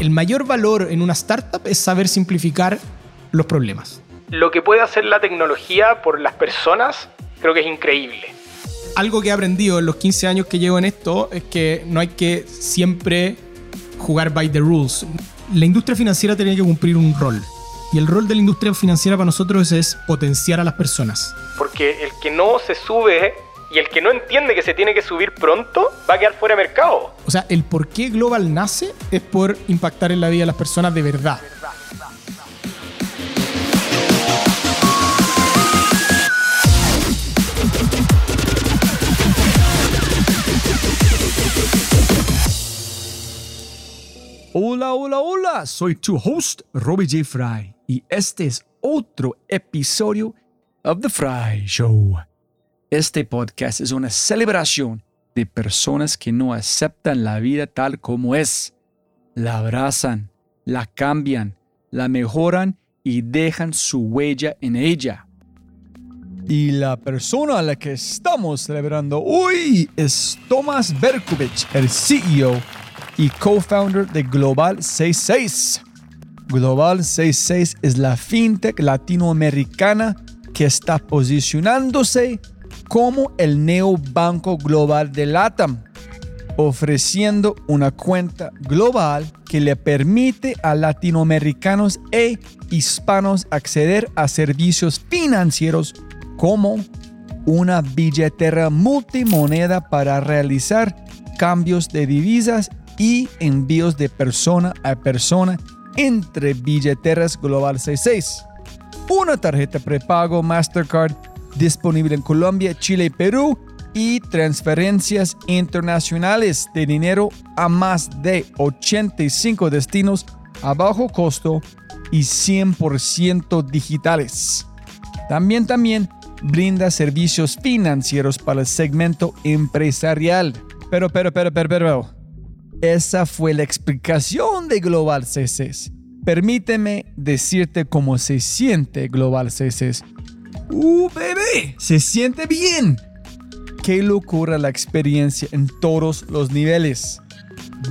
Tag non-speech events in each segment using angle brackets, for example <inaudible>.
El mayor valor en una startup es saber simplificar los problemas. Lo que puede hacer la tecnología por las personas creo que es increíble. Algo que he aprendido en los 15 años que llevo en esto es que no hay que siempre jugar by the rules. La industria financiera tiene que cumplir un rol. Y el rol de la industria financiera para nosotros es potenciar a las personas. Porque el que no se sube y el que no entiende que se tiene que subir pronto va a quedar fuera de mercado. O sea, el por qué Global nace es por impactar en la vida de las personas de verdad. Hola, hola, hola, soy tu host, Robbie J. Fry, y este es otro episodio of The Fry Show. Este podcast es una celebración de personas que no aceptan la vida tal como es. La abrazan, la cambian, la mejoran y dejan su huella en ella. Y la persona a la que estamos celebrando hoy es Tomás Berkovich, el CEO y co-founder de Global 66. Global 66 es la fintech latinoamericana que está posicionándose como el neobanco global de LATAM, ofreciendo una cuenta global que le permite a latinoamericanos e hispanos acceder a servicios financieros como una billetera multimoneda para realizar cambios de divisas y envíos de persona a persona entre billeteras Global 66. Una tarjeta prepago Mastercard disponible en Colombia, Chile y Perú y transferencias internacionales de dinero a más de 85 destinos a bajo costo y 100% digitales. También también brinda servicios financieros para el segmento empresarial. Pero, pero, pero, pero, pero. Esa fue la explicación de Global CCS. Permíteme decirte cómo se siente Global CCS. ¡Uh, bebé! ¡Se siente bien! Qué locura la experiencia en todos los niveles.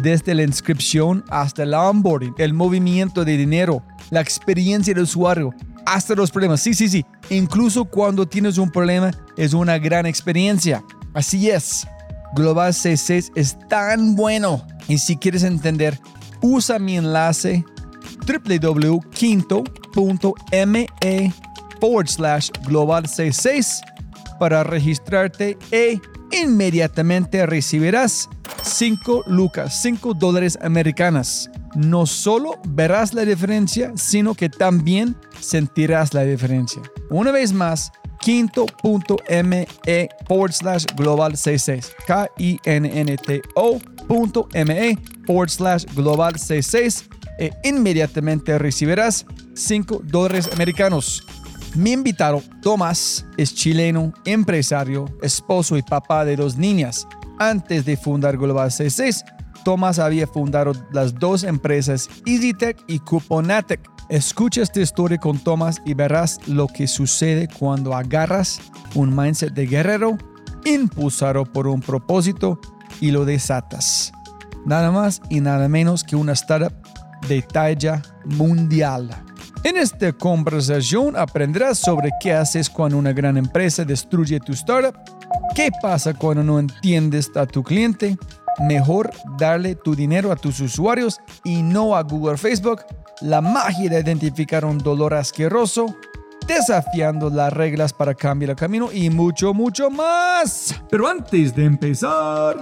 Desde la inscripción hasta el onboarding, el movimiento de dinero, la experiencia del usuario, hasta los problemas. Sí, sí, sí. Incluso cuando tienes un problema, es una gran experiencia. Así es. Global C6 es tan bueno. Y si quieres entender, usa mi enlace www.quinto.me forward slash global C6 para registrarte e inmediatamente recibirás 5 lucas, 5 dólares americanas. No solo verás la diferencia, sino que también sentirás la diferencia. Una vez más, quinto.me forward slash global c6 k i n n t o.me forward slash global c6 e inmediatamente recibirás 5 dólares americanos. Mi invitado, Tomás, es chileno, empresario, esposo y papá de dos niñas. Antes de fundar Global C6, Tomás había fundado las dos empresas EasyTech y Cuponatec. Escucha esta historia con Tomás y verás lo que sucede cuando agarras un mindset de guerrero, impulsado por un propósito y lo desatas. Nada más y nada menos que una startup de talla mundial. En esta conversación aprenderás sobre qué haces cuando una gran empresa destruye tu startup, qué pasa cuando no entiendes a tu cliente, mejor darle tu dinero a tus usuarios y no a Google Facebook, la magia de identificar un dolor asqueroso, desafiando las reglas para cambiar el camino y mucho, mucho más. Pero antes de empezar...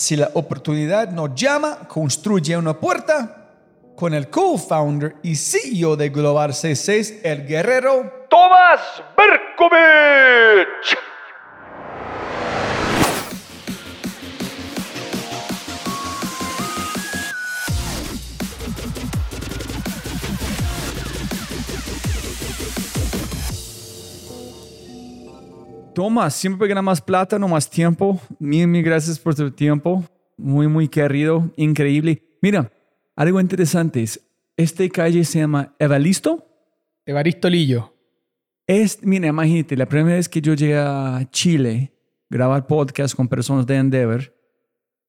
si la oportunidad nos llama, construye una puerta con el co-founder y CEO de Global C6, el guerrero Tomás Berkovich. Tomás, siempre gana más plata, no más tiempo. Mil, mil gracias por tu tiempo. Muy, muy querido, increíble. Mira, algo interesante es, este calle se llama Evalisto. Evaristo Lillo. Es, mira, imagínate, la primera vez que yo llegué a Chile, grabar podcast con personas de Endeavor,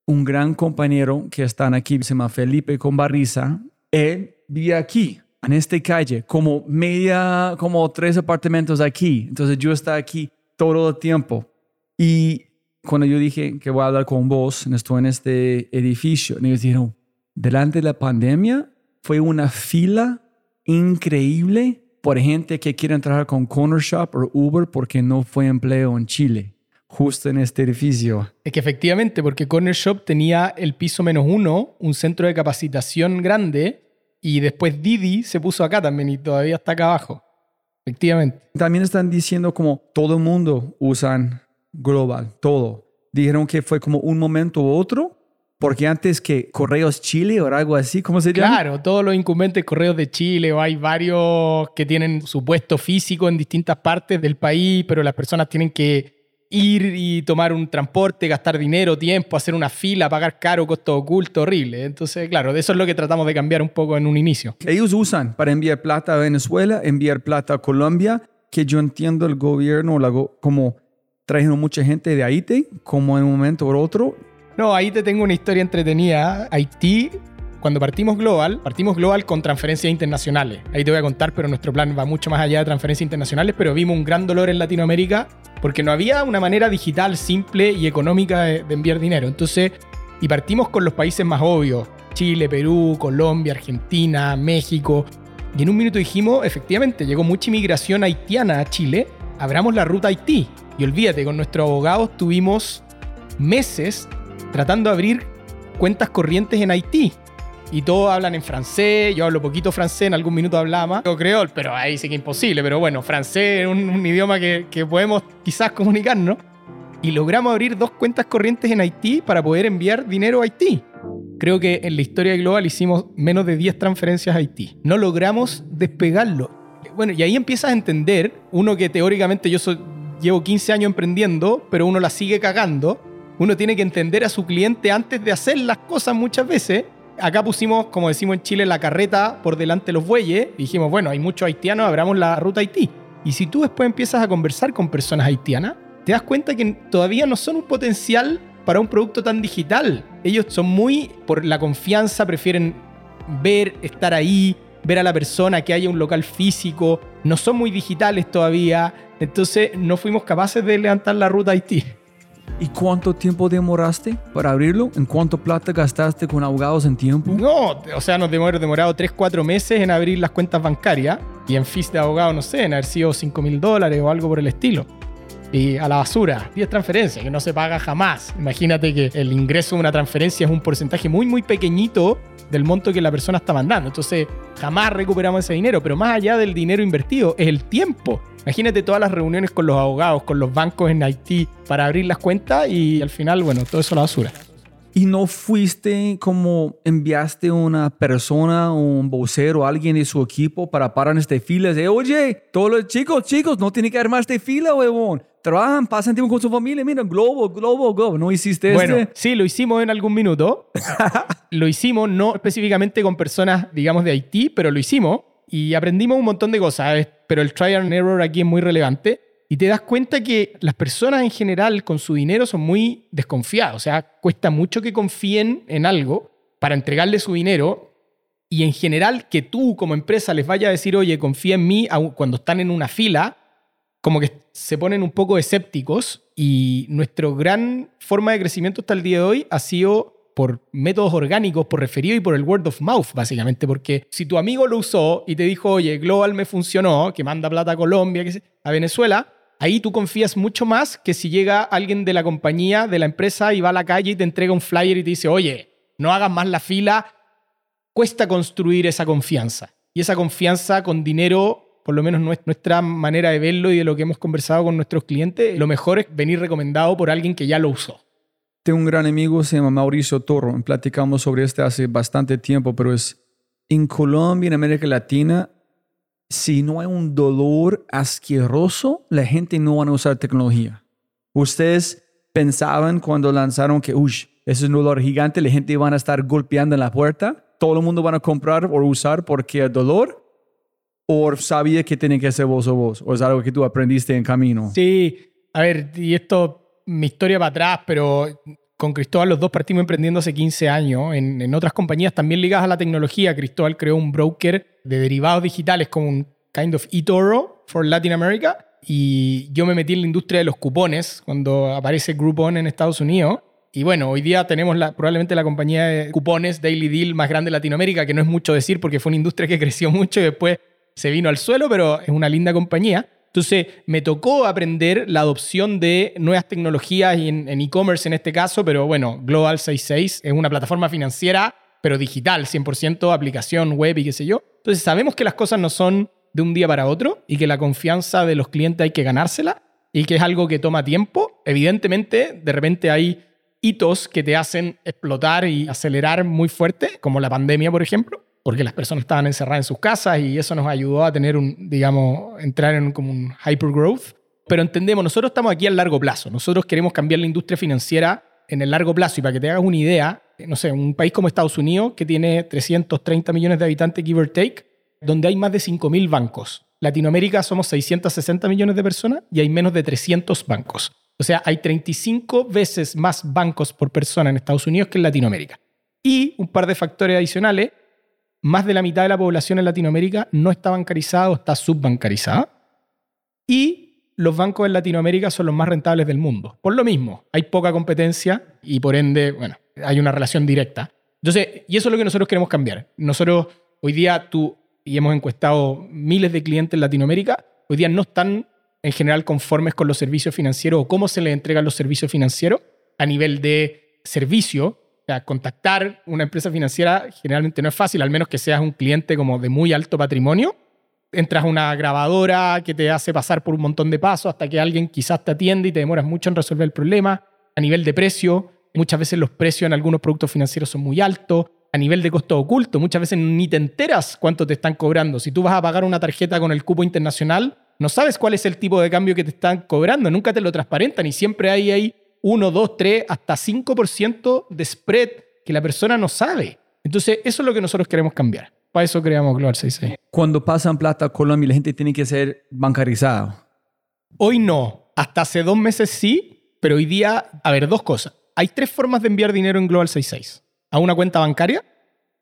un gran compañero que están aquí, se llama Felipe Conbarriza, él vive aquí, en esta calle, como media, como tres apartamentos aquí. Entonces yo estaba aquí todo el tiempo. Y cuando yo dije que voy a hablar con vos, estoy en este edificio, ellos dijeron, delante de la pandemia fue una fila increíble por gente que quiere trabajar con Corner Shop o Uber porque no fue empleo en Chile, justo en este edificio. Es que efectivamente, porque Corner Shop tenía el piso menos uno, un centro de capacitación grande, y después Didi se puso acá también y todavía está acá abajo. Efectivamente. También están diciendo como todo el mundo usan global, todo. Dijeron que fue como un momento u otro, porque antes que Correos Chile o algo así, ¿cómo se llama? Claro, todos los incumbentes Correos de Chile, o hay varios que tienen su puesto físico en distintas partes del país, pero las personas tienen que ir y tomar un transporte, gastar dinero, tiempo, hacer una fila, pagar caro, costo oculto, horrible. Entonces, claro, de eso es lo que tratamos de cambiar un poco en un inicio. Ellos usan para enviar plata a Venezuela, enviar plata a Colombia, que yo entiendo el gobierno como trajeron mucha gente de Haití, como en un momento u otro. No, ahí te tengo una historia entretenida. Haití cuando partimos Global, partimos Global con transferencias internacionales. Ahí te voy a contar, pero nuestro plan va mucho más allá de transferencias internacionales, pero vimos un gran dolor en Latinoamérica porque no había una manera digital simple y económica de, enviar dinero. Entonces, y partimos con los países más obvios, Chile, Perú, Colombia, Argentina, México. Y en un minuto dijimos, efectivamente, llegó mucha inmigración haitiana a Chile, abramos la ruta Haití. Y olvídate, con nuestros abogados tuvimos meses tratando de abrir cuentas corrientes en Haití y todos hablan en francés, yo hablo poquito francés, en algún minuto hablaba más, o creol, pero ahí sí que imposible, pero bueno, francés es un, idioma que, que, podemos quizás comunicarnos. Y logramos abrir dos cuentas corrientes en Haití para poder enviar dinero a Haití. Creo que en la historia global hicimos menos de 10 transferencias a Haití. No logramos despegarlo. Bueno, y ahí empiezas a entender, uno que teóricamente yo llevo 15 años emprendiendo, pero uno la sigue cagando. Uno tiene que entender a su cliente antes de hacer las cosas muchas veces acá pusimos, como decimos en Chile, la carreta por delante de los bueyes. dijimos, bueno, hay muchos haitianos, abramos la ruta Haití. Y si tú después empiezas a conversar con personas haitianas, te das cuenta que todavía no son un potencial para un producto tan digital. Ellos son muy, por la confianza, prefieren ver, estar ahí, ver a la persona, que haya un local físico. No son muy digitales todavía. Entonces no fuimos capaces de levantar la ruta Haití. ¿Y cuánto tiempo demoraste para abrirlo? ¿En cuánto plata gastaste con abogados en tiempo? No, o sea, nos hemos demorado 3, 4 meses en abrir las cuentas bancarias y en fees de abogado, no sé, en haber sido 5 mil dólares o algo por el estilo. Y a la basura, 10 transferencias, que no se paga jamás. Imagínate que el ingreso de una transferencia es un porcentaje muy, muy pequeñito del monto que la persona está mandando. Entonces, jamás recuperamos ese dinero, pero más allá del dinero invertido, es el tiempo. Imagínate todas las reuniones con los abogados, con los bancos en Haití para abrir las cuentas y al final, bueno, todo eso a la basura. ¿Y no fuiste como enviaste una persona, un vocero, alguien de su equipo para parar en este fila? De, oye, todos los chicos, chicos, no tienen que más de fila, huevón. Trabajan, pasan tiempo con su familia, miren, globo, globo, globo. ¿No hiciste Bueno, sí, lo hicimos en algún minuto. <laughs> lo hicimos, no específicamente con personas, digamos, de Haití, pero lo hicimos y aprendimos un montón de cosas, pero el trial and error aquí es muy relevante. Y te das cuenta que las personas en general con su dinero son muy desconfiadas. O sea, cuesta mucho que confíen en algo para entregarle su dinero. Y en general que tú como empresa les vaya a decir, oye, confía en mí cuando están en una fila, como que se ponen un poco escépticos. Y nuestra gran forma de crecimiento hasta el día de hoy ha sido por métodos orgánicos, por referido y por el word of mouth, básicamente. Porque si tu amigo lo usó y te dijo, oye, Global me funcionó, que manda plata a Colombia, a Venezuela, ahí tú confías mucho más que si llega alguien de la compañía, de la empresa, y va a la calle y te entrega un flyer y te dice, oye, no hagas más la fila. Cuesta construir esa confianza. Y esa confianza con dinero, por lo menos nuestra manera de verlo y de lo que hemos conversado con nuestros clientes, lo mejor es venir recomendado por alguien que ya lo usó. Tengo un gran amigo, se llama Mauricio Toro. Platicamos sobre este hace bastante tiempo, pero es en Colombia, en América Latina, si no hay un dolor asqueroso, la gente no va a usar tecnología. Ustedes pensaban cuando lanzaron que, uy, ese es un dolor gigante, la gente van a estar golpeando en la puerta, todo el mundo van a comprar o usar porque el dolor, o sabía que tiene que ser vos o vos, o es algo que tú aprendiste en camino. Sí, a ver, y esto, mi historia va atrás, pero con Cristóbal los dos partimos emprendiendo hace 15 años. En, en, otras compañías también ligadas a la tecnología, Cristóbal creó un broker de derivados digitales como un kind of eToro for Latin America. Y yo me metí en la industria de los cupones cuando aparece Groupon en Estados Unidos. Y bueno, hoy día tenemos la, probablemente la compañía de cupones Daily Deal más grande de Latinoamérica, que no es mucho decir porque fue una industria que <laughs> creció mucho y después se vino al suelo, pero es una linda compañía. Entonces, me tocó aprender la adopción de nuevas tecnologías en e-commerce en, este caso, pero bueno, Global 66 es una plataforma financiera, pero digital, 100% aplicación web y qué sé yo. Entonces, sabemos que las cosas no son de un día para otro y que la confianza de los clientes hay que ganársela y que es algo que toma tiempo. Evidentemente, de repente hay hitos que te hacen explotar y acelerar muy fuerte, como la pandemia, por ejemplo porque las personas estaban encerradas en sus casas y eso nos ayudó a tener un, digamos, entrar en como un hypergrowth. Pero entendemos, nosotros estamos aquí a largo plazo. Nosotros queremos cambiar la industria financiera en el largo plazo. Y para que te hagas una idea, no sé, un país como Estados Unidos, que tiene 330 millones de habitantes, give or take, donde hay más de 5.000 bancos. Latinoamérica somos 660 millones de personas y hay menos de 300 bancos. O sea, hay 35 veces más bancos por persona en Estados Unidos que en Latinoamérica. Y un par de factores adicionales más de la mitad de la población en Latinoamérica no está bancarizada o está subbancarizada. Y los bancos en Latinoamérica son los más rentables del mundo. Por lo mismo, hay poca competencia y por ende, bueno, hay una relación directa. Entonces, y eso es lo que nosotros queremos cambiar. Nosotros, hoy día, tú, y hemos encuestado miles de clientes en Latinoamérica, hoy día no están en general conformes con los servicios financieros o cómo se les entregan los servicios financieros a nivel de servicio contactar una empresa financiera generalmente no es fácil, al menos que seas un cliente como de muy alto patrimonio. Entras a una grabadora que te hace pasar por un montón de pasos hasta que alguien quizás te atiende y te demoras mucho en resolver el problema. A nivel de precio, muchas veces los precios en algunos productos financieros son muy altos. A nivel de costo oculto, muchas veces ni te enteras cuánto te están cobrando. Si tú vas a pagar una tarjeta con el cupo internacional, no sabes cuál es el tipo de cambio que te están cobrando, nunca te lo transparentan y siempre hay ahí 1, 2, 3, hasta 5% de spread que la persona no sabe. Entonces, eso es lo que nosotros queremos cambiar. Para eso creamos Global 66. Cuando pasan plata a Colombia, la gente tiene que ser bancarizada. Hoy no. Hasta hace dos meses sí, pero hoy día, a ver, dos cosas. Hay tres formas de enviar dinero en Global 66. A una cuenta bancaria,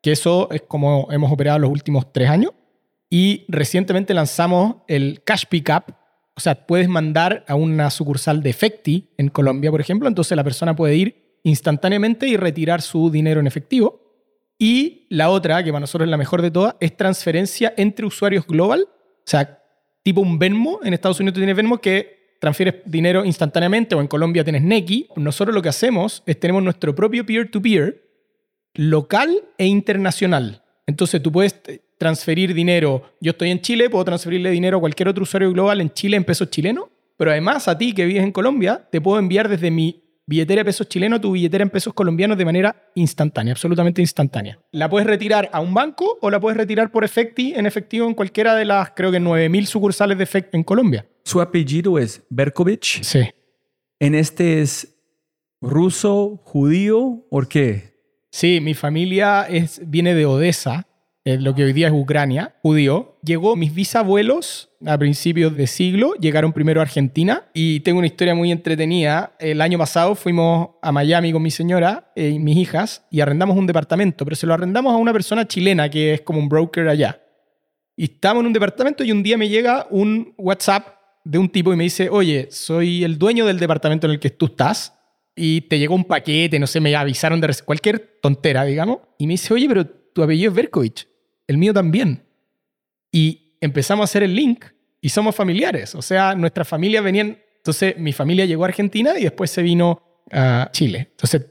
que eso es como hemos operado los últimos tres años. Y recientemente lanzamos el Cash Pickup, o sea, puedes mandar a una sucursal de Efecti en Colombia, por ejemplo, entonces la persona puede ir instantáneamente y retirar su dinero en efectivo. Y la otra, que para nosotros es la mejor de todas, es transferencia entre usuarios global. O sea, tipo un Venmo. En Estados Unidos tienes Venmo que transfieres dinero instantáneamente o en Colombia tienes Neki. Nosotros lo que hacemos es tenemos nuestro propio peer-to-peer -peer, local e internacional. Entonces tú puedes transferir dinero. Yo estoy en Chile, puedo transferirle dinero a cualquier otro usuario global en Chile en pesos chilenos, pero además a ti que vives en Colombia, te puedo enviar desde mi billetera de pesos chilenos a tu billetera en pesos colombianos de manera instantánea, absolutamente instantánea. La puedes retirar a un banco o la puedes retirar por Efecti en efectivo en cualquiera de las, creo que 9.000 sucursales de Efecti en Colombia. ¿Su apellido es Berkovich? Sí. ¿En este es ruso, judío o qué? Sí, mi familia es, viene de Odessa, lo que hoy día es Ucrania, judío. Llegó mis bisabuelos a principios de siglo, llegaron primero a Argentina y tengo una historia muy entretenida. El año pasado fuimos a Miami con mi señora y mis hijas y arrendamos un departamento, pero se lo arrendamos a una persona chilena que es como un broker allá. Y estamos en un departamento y un día me llega un WhatsApp de un tipo y me dice, oye, soy el dueño del departamento en el que tú estás y te llegó un paquete, no sé, me avisaron de cualquier tontera, digamos. Y me dice, oye, pero tu apellido es Berkovich el mío también. Y empezamos a hacer el link y somos familiares. O sea, nuestras familias venían, entonces mi familia llegó a Argentina y después se vino a Chile. Entonces,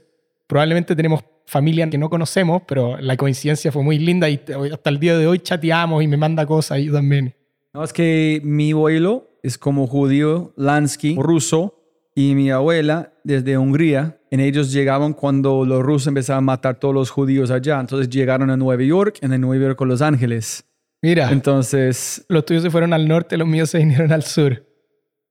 probablemente tenemos familia que no conocemos, pero la coincidencia fue muy linda y hasta el día de hoy chateamos y me manda cosas y también. No, es que mi abuelo es como judío, lansky, ruso, y mi abuela desde Hungría. En ellos llegaban cuando los rusos empezaban a matar a todos los judíos allá. Entonces llegaron a Nueva York, en Nueva York con Los Ángeles. Mira, Entonces, los tuyos se fueron al norte, los míos se vinieron al sur.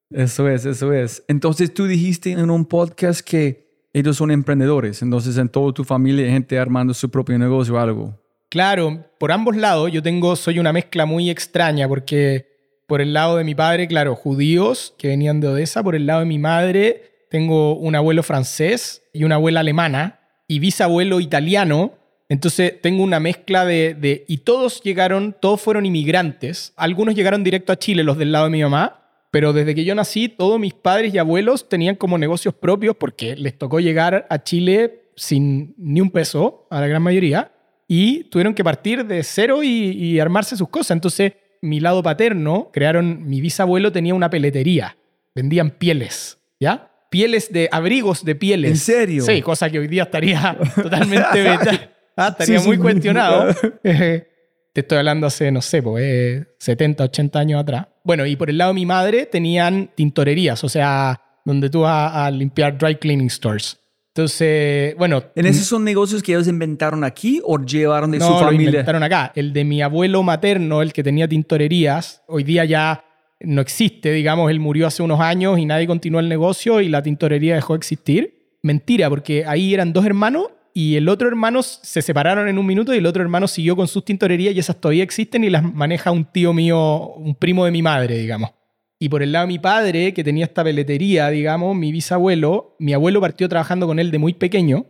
eso es, eso es. Entonces tú dijiste en un podcast que ellos son emprendedores. Entonces en toda tu familia hay gente armando su propio negocio o algo. Claro, por ambos lados yo tengo, soy una mezcla muy extraña porque por el lado de mi padre, claro, judíos que venían de Odessa, por el lado de mi madre tengo un abuelo francés y una abuela alemana y bisabuelo italiano. Entonces tengo una mezcla de, de- Y todos llegaron, todos fueron inmigrantes. Algunos llegaron directo a Chile, los del lado de mi mamá. Pero desde que yo nací, todos mis padres y abuelos tenían como negocios propios porque les tocó llegar a Chile sin ni un peso, a la gran mayoría, y tuvieron que partir de cero y, y armarse sus cosas. Entonces, mi lado paterno, crearon, mi bisabuelo tenía una peletería, vendían pieles, ¿ya? Pieles de, abrigos de pieles. ¿En serio? Sí, cosa que hoy día estaría <laughs> totalmente veta- Ah, estaría Sí, muy sí. cuestionado. <laughs> Te estoy hablando hace, no sé, pues, eh, 70, 80 años atrás. Bueno, y por el lado de mi madre tenían tintorerías, o sea, donde tú vas a limpiar dry cleaning stores. Entonces, bueno. ¿En esos son negocios que ellos inventaron aquí o llevaron de no, su lo familia? inventaron acá. El de mi abuelo materno, el que tenía tintorerías, hoy día ya no existe, digamos, él murió hace unos años y nadie continuó el negocio y la tintorería dejó de existir. Mentira, porque ahí eran dos hermanos y el otro hermano se separaron en un minuto y el otro hermano siguió con sus tintorerías y esas todavía existen y las maneja un tío mío, un primo de mi madre, digamos. Y por el lado de mi padre, que tenía esta peletería, digamos, mi bisabuelo, mi abuelo partió trabajando con él de muy pequeño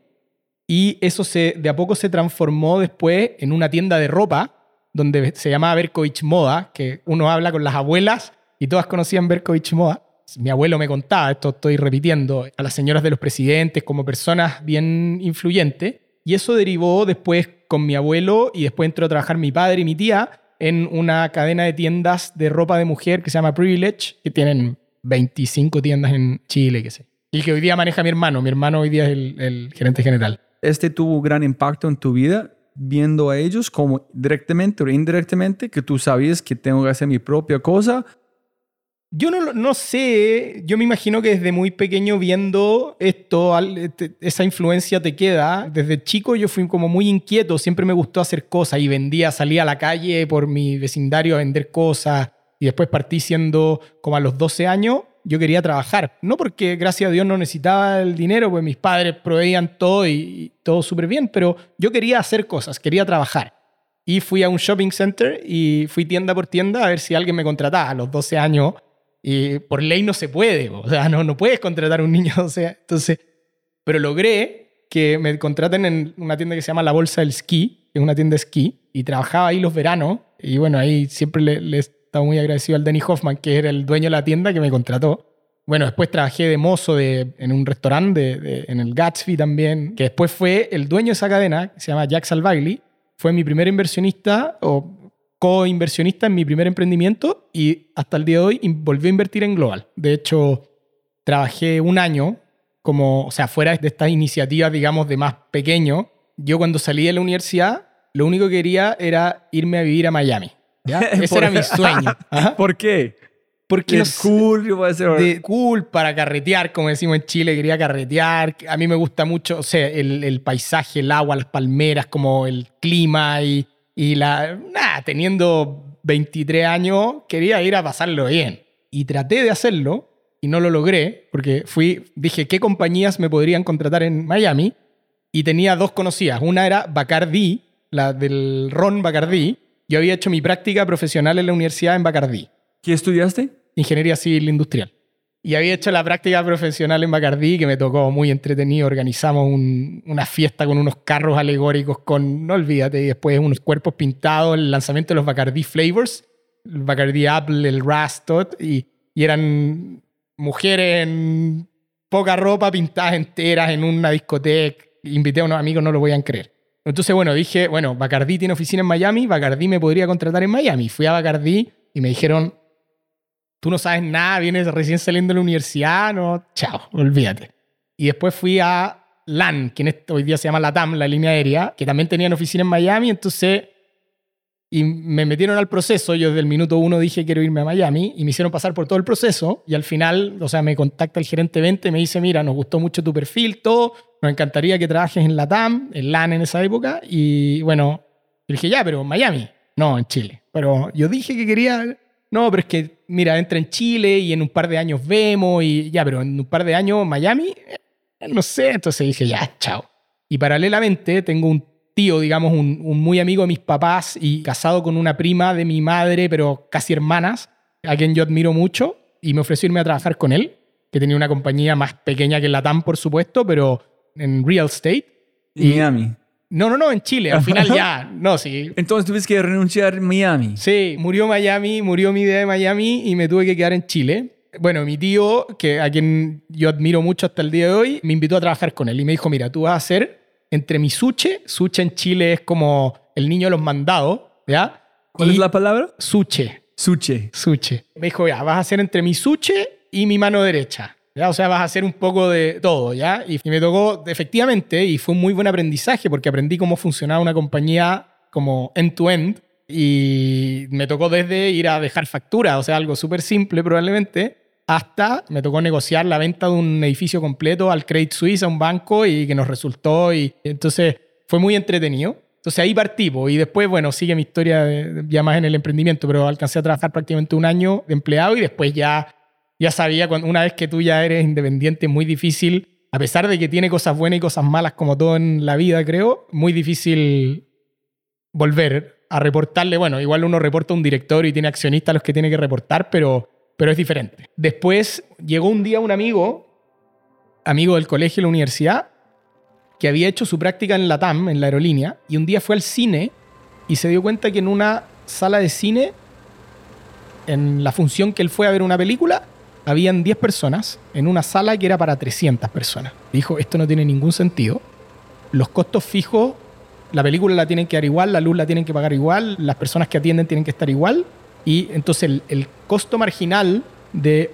y eso se, de a poco se transformó después en una tienda de ropa donde se llamaba Berkovich Moda, que uno habla con las abuelas y todas conocían Berkovich Moda. Mi abuelo me contaba, esto estoy repitiendo, a las señoras de los presidentes como personas bien influyentes. Y eso derivó después con mi abuelo y después entró a trabajar mi padre y mi tía en una cadena de tiendas de ropa de mujer que se llama Privilege, que tienen 25 tiendas en Chile, que sé. Y que hoy día maneja mi hermano. Mi hermano hoy día es el, el gerente general. ¿Este tuvo gran impacto en tu vida viendo a ellos como directamente o indirectamente que tú sabías que tengo que hacer mi propia cosa? Yo no, no sé, yo me imagino que desde muy pequeño viendo esto, este- esa influencia te queda. Desde chico yo fui como muy inquieto, siempre me gustó hacer cosas y vendía, salía a la calle por mi vecindario a vender cosas y después partí siendo como a los 12 años, yo quería trabajar. No porque gracias a Dios no necesitaba el dinero, pues mis padres proveían todo y, y todo súper bien, pero yo quería hacer cosas, quería trabajar. Y fui a un shopping center y fui tienda por tienda a ver si alguien me contrataba a los 12 años. Y por ley no se puede, o sea, no, no puedes contratar a un niño, <laughs> o sea, entonces, pero logré que me contraten en una tienda que se llama La Bolsa del Esquí, que es una tienda de esquí, y trabajaba ahí los veranos, y bueno, ahí siempre le, le he estado muy agradecido al Danny Hoffman, que era el dueño de la tienda que me contrató. Bueno, después trabajé de mozo de, en un restaurante, de- de- en el Gatsby también, que después fue el dueño de esa cadena, que se llama Jack Salvagli, fue mi primer inversionista o co-inversionista en mi primer emprendimiento y hasta el día de hoy volvió a invertir en Global. De hecho, trabajé un año como, o sea, fuera de estas iniciativas, digamos, de más pequeño. Yo cuando salí de la universidad, lo único que quería era irme a vivir a Miami. ¿ya? <laughs> Ese era mi sueño. <laughs> Ajá. ¿Por qué? Porque no es sé, cool, de cool para carretear, como decimos en Chile, quería carretear. A mí me gusta mucho, o sea, el, el paisaje, el agua, las palmeras, como el clima y, y la... Nada, teniendo 23 años, quería ir a pasarlo bien. Y traté de hacerlo y no lo logré porque fui, dije, ¿qué compañías me podrían contratar en Miami? Y tenía dos conocidas. Una era Bacardi, la del Ron Bacardi. Yo había hecho mi práctica profesional en la universidad en Bacardi ¿Qué estudiaste? ingeniería civil industrial. Y había hecho la práctica profesional en Bacardí, que me tocó muy entretenido. Organizamos un- una fiesta con unos carros alegóricos, con, no olvídate, y después unos cuerpos pintados, el lanzamiento de los Bacardí Flavors, el Bacardí Apple, el Rastot, y, y eran mujeres en poca ropa pintadas enteras en una discoteca. Invité a unos amigos, no lo voy a creer. Entonces, bueno, dije, bueno, Bacardí tiene oficina en Miami, Bacardí me podría contratar en Miami. Fui a Bacardí y me dijeron, tú no sabes nada, vienes recién saliendo de la universidad, no, chao, olvídate. Y después fui a LAN, que en este- hoy día se llama LATAM, la línea aérea, que también tenían oficina en Miami, entonces... Y me metieron al proceso, yo desde el minuto uno dije quiero irme a Miami y me hicieron pasar por todo el proceso y al final, o sea, me contacta el gerente 20 y me dice, mira, nos gustó mucho tu perfil, todo, nos encantaría que trabajes en LATAM, en LAN en esa época y bueno, dije, ya, pero Miami. No, en Chile. Pero yo dije que quería. No, pero es que, mira, entra en Chile y en un par de años vemos y ya, pero en un par de años Miami, eh, no sé. Entonces dije, ya, chao. Y paralelamente tengo un tío, digamos, un, un muy amigo de mis papás y casado con una prima de mi madre, pero casi hermanas, a quien yo admiro mucho y me ofreció irme a trabajar con él, que tenía una compañía más pequeña que la TAM, por supuesto, pero en real estate. Y Miami. No, no, no, en Chile, al final <laughs> ya. No, sí. Entonces tuviste que renunciar a Miami. Sí, murió Miami, murió mi idea de Miami y me tuve que quedar en Chile. Bueno, mi tío, que a quien yo admiro mucho hasta el día de hoy, me invitó a trabajar con él y me dijo, mira, tú vas a hacer entre mi suche, suche en Chile es como el niño de los mandados, ¿ya? ¿Cuál Y es la palabra? Suche, Suche. suche. Me dijo, ya, vas a hacer entre mi suche y mi mano derecha. ¿Ya? O sea, vas a hacer un poco de todo, ¿ya? Y me tocó, efectivamente, y fue un muy buen aprendizaje porque aprendí cómo funcionaba una compañía como end-to-end y me tocó desde ir a dejar factura, o sea, algo súper simple probablemente, hasta me tocó negociar la venta de un edificio completo al Credit Suisse, a un banco, y que nos resultó, y entonces fue muy entretenido. Entonces ahí partí, y después, bueno, sigue mi historia de- ya más en el emprendimiento, pero alcancé a trabajar prácticamente un año de empleado y después ya, ya sabía, cuando, una vez que tú ya eres independiente, muy difícil, a pesar de que tiene cosas buenas y cosas malas como todo en la vida, creo, muy difícil volver a reportarle. Bueno, igual uno reporta a un director y tiene accionistas a los que tiene que reportar, pero, pero es diferente. Después llegó un día un amigo, amigo del colegio y la universidad, que había hecho su práctica en la TAM, en la aerolínea, y un día fue al cine y se dio cuenta que en una sala de cine, en la función que él fue a ver una película, habían 10 personas en una sala que era para 300 personas. Dijo, esto no tiene ningún sentido. Los costos fijos, la película la tienen que dar igual, la luz la tienen que pagar igual, las personas que atienden tienen que estar igual. Y entonces el, el costo marginal de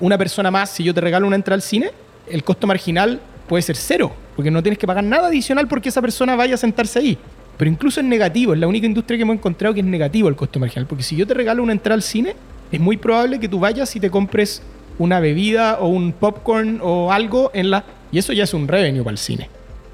una persona más, si yo te regalo una entrada al cine, el costo marginal puede ser cero, porque no tienes que pagar nada adicional porque esa persona vaya a sentarse ahí. Pero incluso es negativo, es la única industria que hemos encontrado que es negativo el costo marginal, porque si yo te regalo una entrada al cine, es muy probable que tú vayas y te compres una bebida o un popcorn o algo en la... Y eso ya es un revenue para el cine.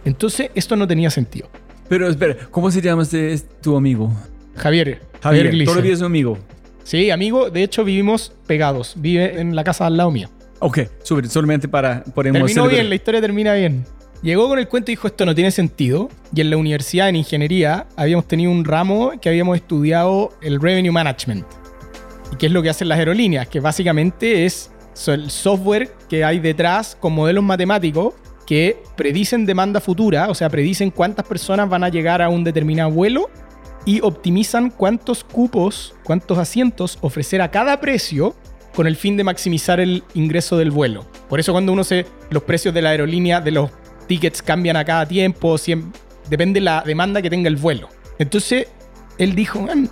Entonces, esto no tenía sentido. Pero espera, ¿cómo se llama este, este tu amigo? Javier, Javier, Javier, todavía es un amigo. Sí, amigo, de hecho vivimos pegados. Vive en la casa al lado mío. Ok, súper, solamente para Terminó celebrar. bien, la historia termina bien. Llegó con el cuento y dijo, esto no tiene sentido. Y en la universidad, en ingeniería, habíamos tenido un ramo que habíamos estudiado el Revenue Management. ¿Y qué es lo que hacen las aerolíneas? Que básicamente es el software que hay detrás con modelos matemáticos que predicen demanda futura, o sea, predicen cuántas personas van a llegar a un determinado vuelo y optimizan cuántos cupos, cuántos asientos ofrecer a cada precio con el fin de maximizar el ingreso del vuelo. Por eso cuando uno se... Los precios de la aerolínea, de los tickets cambian a cada tiempo, siem- depende la demanda que tenga el vuelo. Entonces, él dijo, "Man,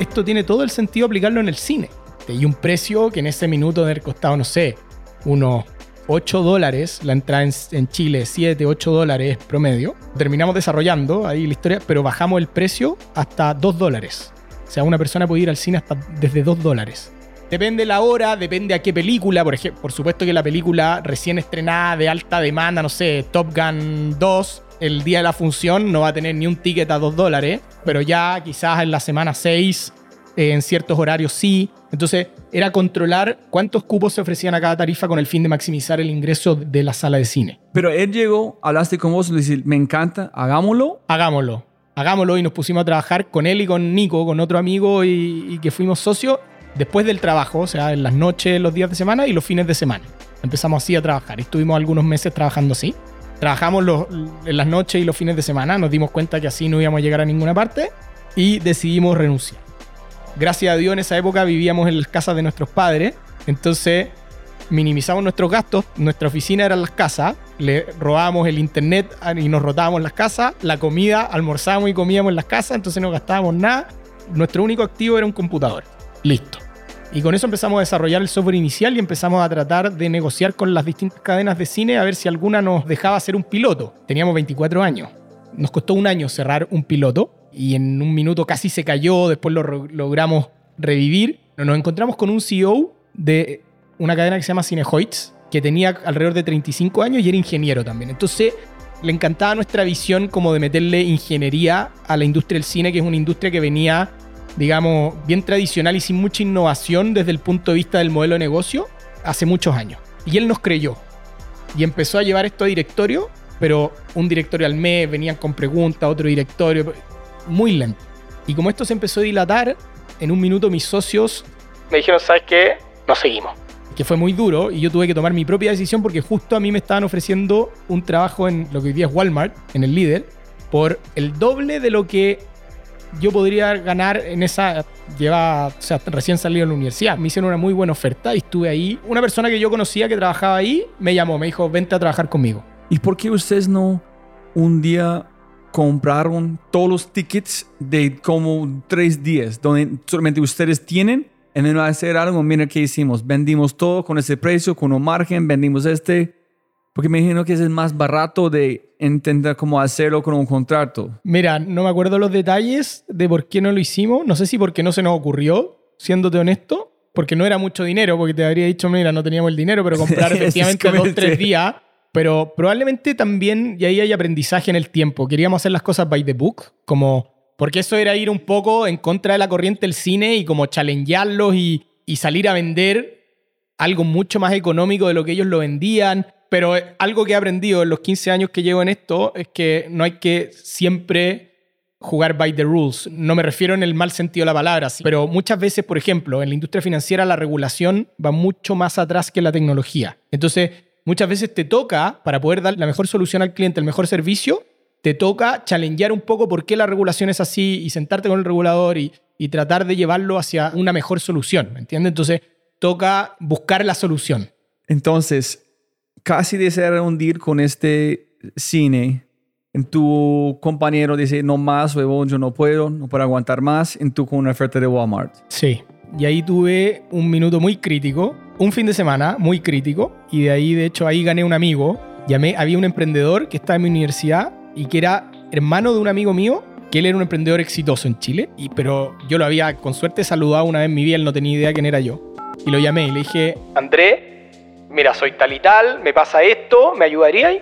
esto tiene todo el sentido aplicarlo en el cine. Y un precio que en ese minuto debe haber costado, no sé, unos 8 dólares, la entrada en, Chile, 7, 8 dólares promedio. Terminamos desarrollando ahí la historia, pero bajamos el precio hasta 2 dólares. O sea, una persona puede ir al cine hasta desde 2 dólares. Depende la hora, depende a qué película. Por ejemplo, por supuesto que la película recién estrenada de alta demanda, no sé, Top Gun 2, el día de la función no va a tener ni un ticket a 2 dólares, pero ya quizás en la semana 6, eh, en ciertos horarios sí. Entonces, era controlar cuántos cupos se ofrecían a cada tarifa con el fin de maximizar el ingreso de la sala de cine. Pero él llegó, hablaste con vos, le dice, me encanta, hagámoslo. hagámoslo. Hagámoslo y nos pusimos a trabajar con él y con Nico, con otro amigo y, y que fuimos socios después del trabajo, o sea, en las noches, los días de semana y los fines de semana. Empezamos así a trabajar y estuvimos algunos meses trabajando así. Trabajamos los- en las noches y los fines de semana, nos dimos cuenta que así no íbamos a llegar a ninguna parte y decidimos renunciar. Gracias a Dios en esa época vivíamos en las casas de nuestros padres, entonces minimizamos nuestros gastos, nuestra oficina eran las casas, le robábamos el internet y nos rotábamos las casas, la comida, almorzábamos y comíamos en las casas, entonces no gastábamos nada. Nuestro único activo era un computador. Listo. Y con eso empezamos a desarrollar el software inicial y empezamos a tratar de negociar con las distintas cadenas de cine a ver si alguna nos dejaba hacer un piloto. Teníamos 24 años. Nos costó un año cerrar un piloto y en un minuto casi se cayó, después lo logramos revivir. Nos encontramos con un CEO de una cadena que se llama Cinehoids, que tenía alrededor de 35 años y era ingeniero también. Entonces le encantaba nuestra visión como de meterle ingeniería a la industria del cine, que es una industria que venía, digamos, bien tradicional y sin mucha innovación desde el punto de vista del modelo de negocio hace muchos años. Y él nos creyó y empezó a llevar esto a directorio, pero un directorio al mes, venían con preguntas, otro directorio, muy lento. Y como esto se empezó a dilatar, en un minuto mis socios Me dijeron, ¿sabes qué? Nos seguimos. que fue muy duro y yo tuve que tomar mi propia decisión porque justo a mí me estaban ofreciendo un trabajo en lo que hoy día es Walmart, en el líder, por el doble de lo que yo podría ganar en esa. Lleva, o sea, recién salido de la universidad. Me hicieron una muy buena oferta y estuve ahí. Una persona que yo conocía que trabajaba ahí me llamó, me dijo, vente a trabajar conmigo. ¿Y por qué ustedes no un día compraron todos los tickets de como tres días, donde solamente ustedes tienen? En vez de hacer algo, mira qué hicimos. Vendimos todo con ese precio, con un margen, vendimos este. Porque me imagino que ese es más barato de entender cómo hacerlo con un contrato. Mira, no me acuerdo los detalles de por qué no lo hicimos. No sé si porque no se nos ocurrió, siéndote honesto, porque no era mucho dinero, porque te habría dicho, mira, no teníamos el dinero, pero <laughs> comprar efectivamente como dos, tres días. Pero probablemente también, y ahí hay aprendizaje en el tiempo. Queríamos hacer las cosas by the book, como. Porque eso era ir un poco en contra de la corriente del cine y como challengearlos y, y salir a vender algo mucho más económico de lo que ellos lo vendían. Pero eh, algo que he aprendido en los 15 años que llevo en esto es que no hay que siempre jugar by the rules. No me refiero en el mal sentido de la palabra, pero muchas veces, por ejemplo, en la industria financiera la regulación va mucho más atrás que la tecnología. Entonces, muchas veces te toca, para poder dar la mejor solución al cliente, el mejor servicio, te toca challengear un poco por qué la regulación es así y sentarte con el regulador y, y tratar de llevarlo hacia una mejor solución, ¿me entiendes? Entonces, toca buscar la solución. Entonces, casi desear un deal con este cine. En tu compañero dice, no más, huevón, yo no puedo, no puedo aguantar más. En tú con una oferta de Walmart. Sí. Y ahí tuve un minuto muy crítico, un fin de semana muy crítico, y de ahí, de hecho, ahí gané un amigo. Llamé, había un emprendedor que estaba en mi universidad y que era hermano de un amigo mío, que él era un emprendedor exitoso en Chile, y, pero yo lo había con suerte saludado una vez en mi vida, él no tenía idea quién era yo. Y lo llamé y le dije, André, mira, soy tal y tal, me pasa esto, ¿me ayudaríais?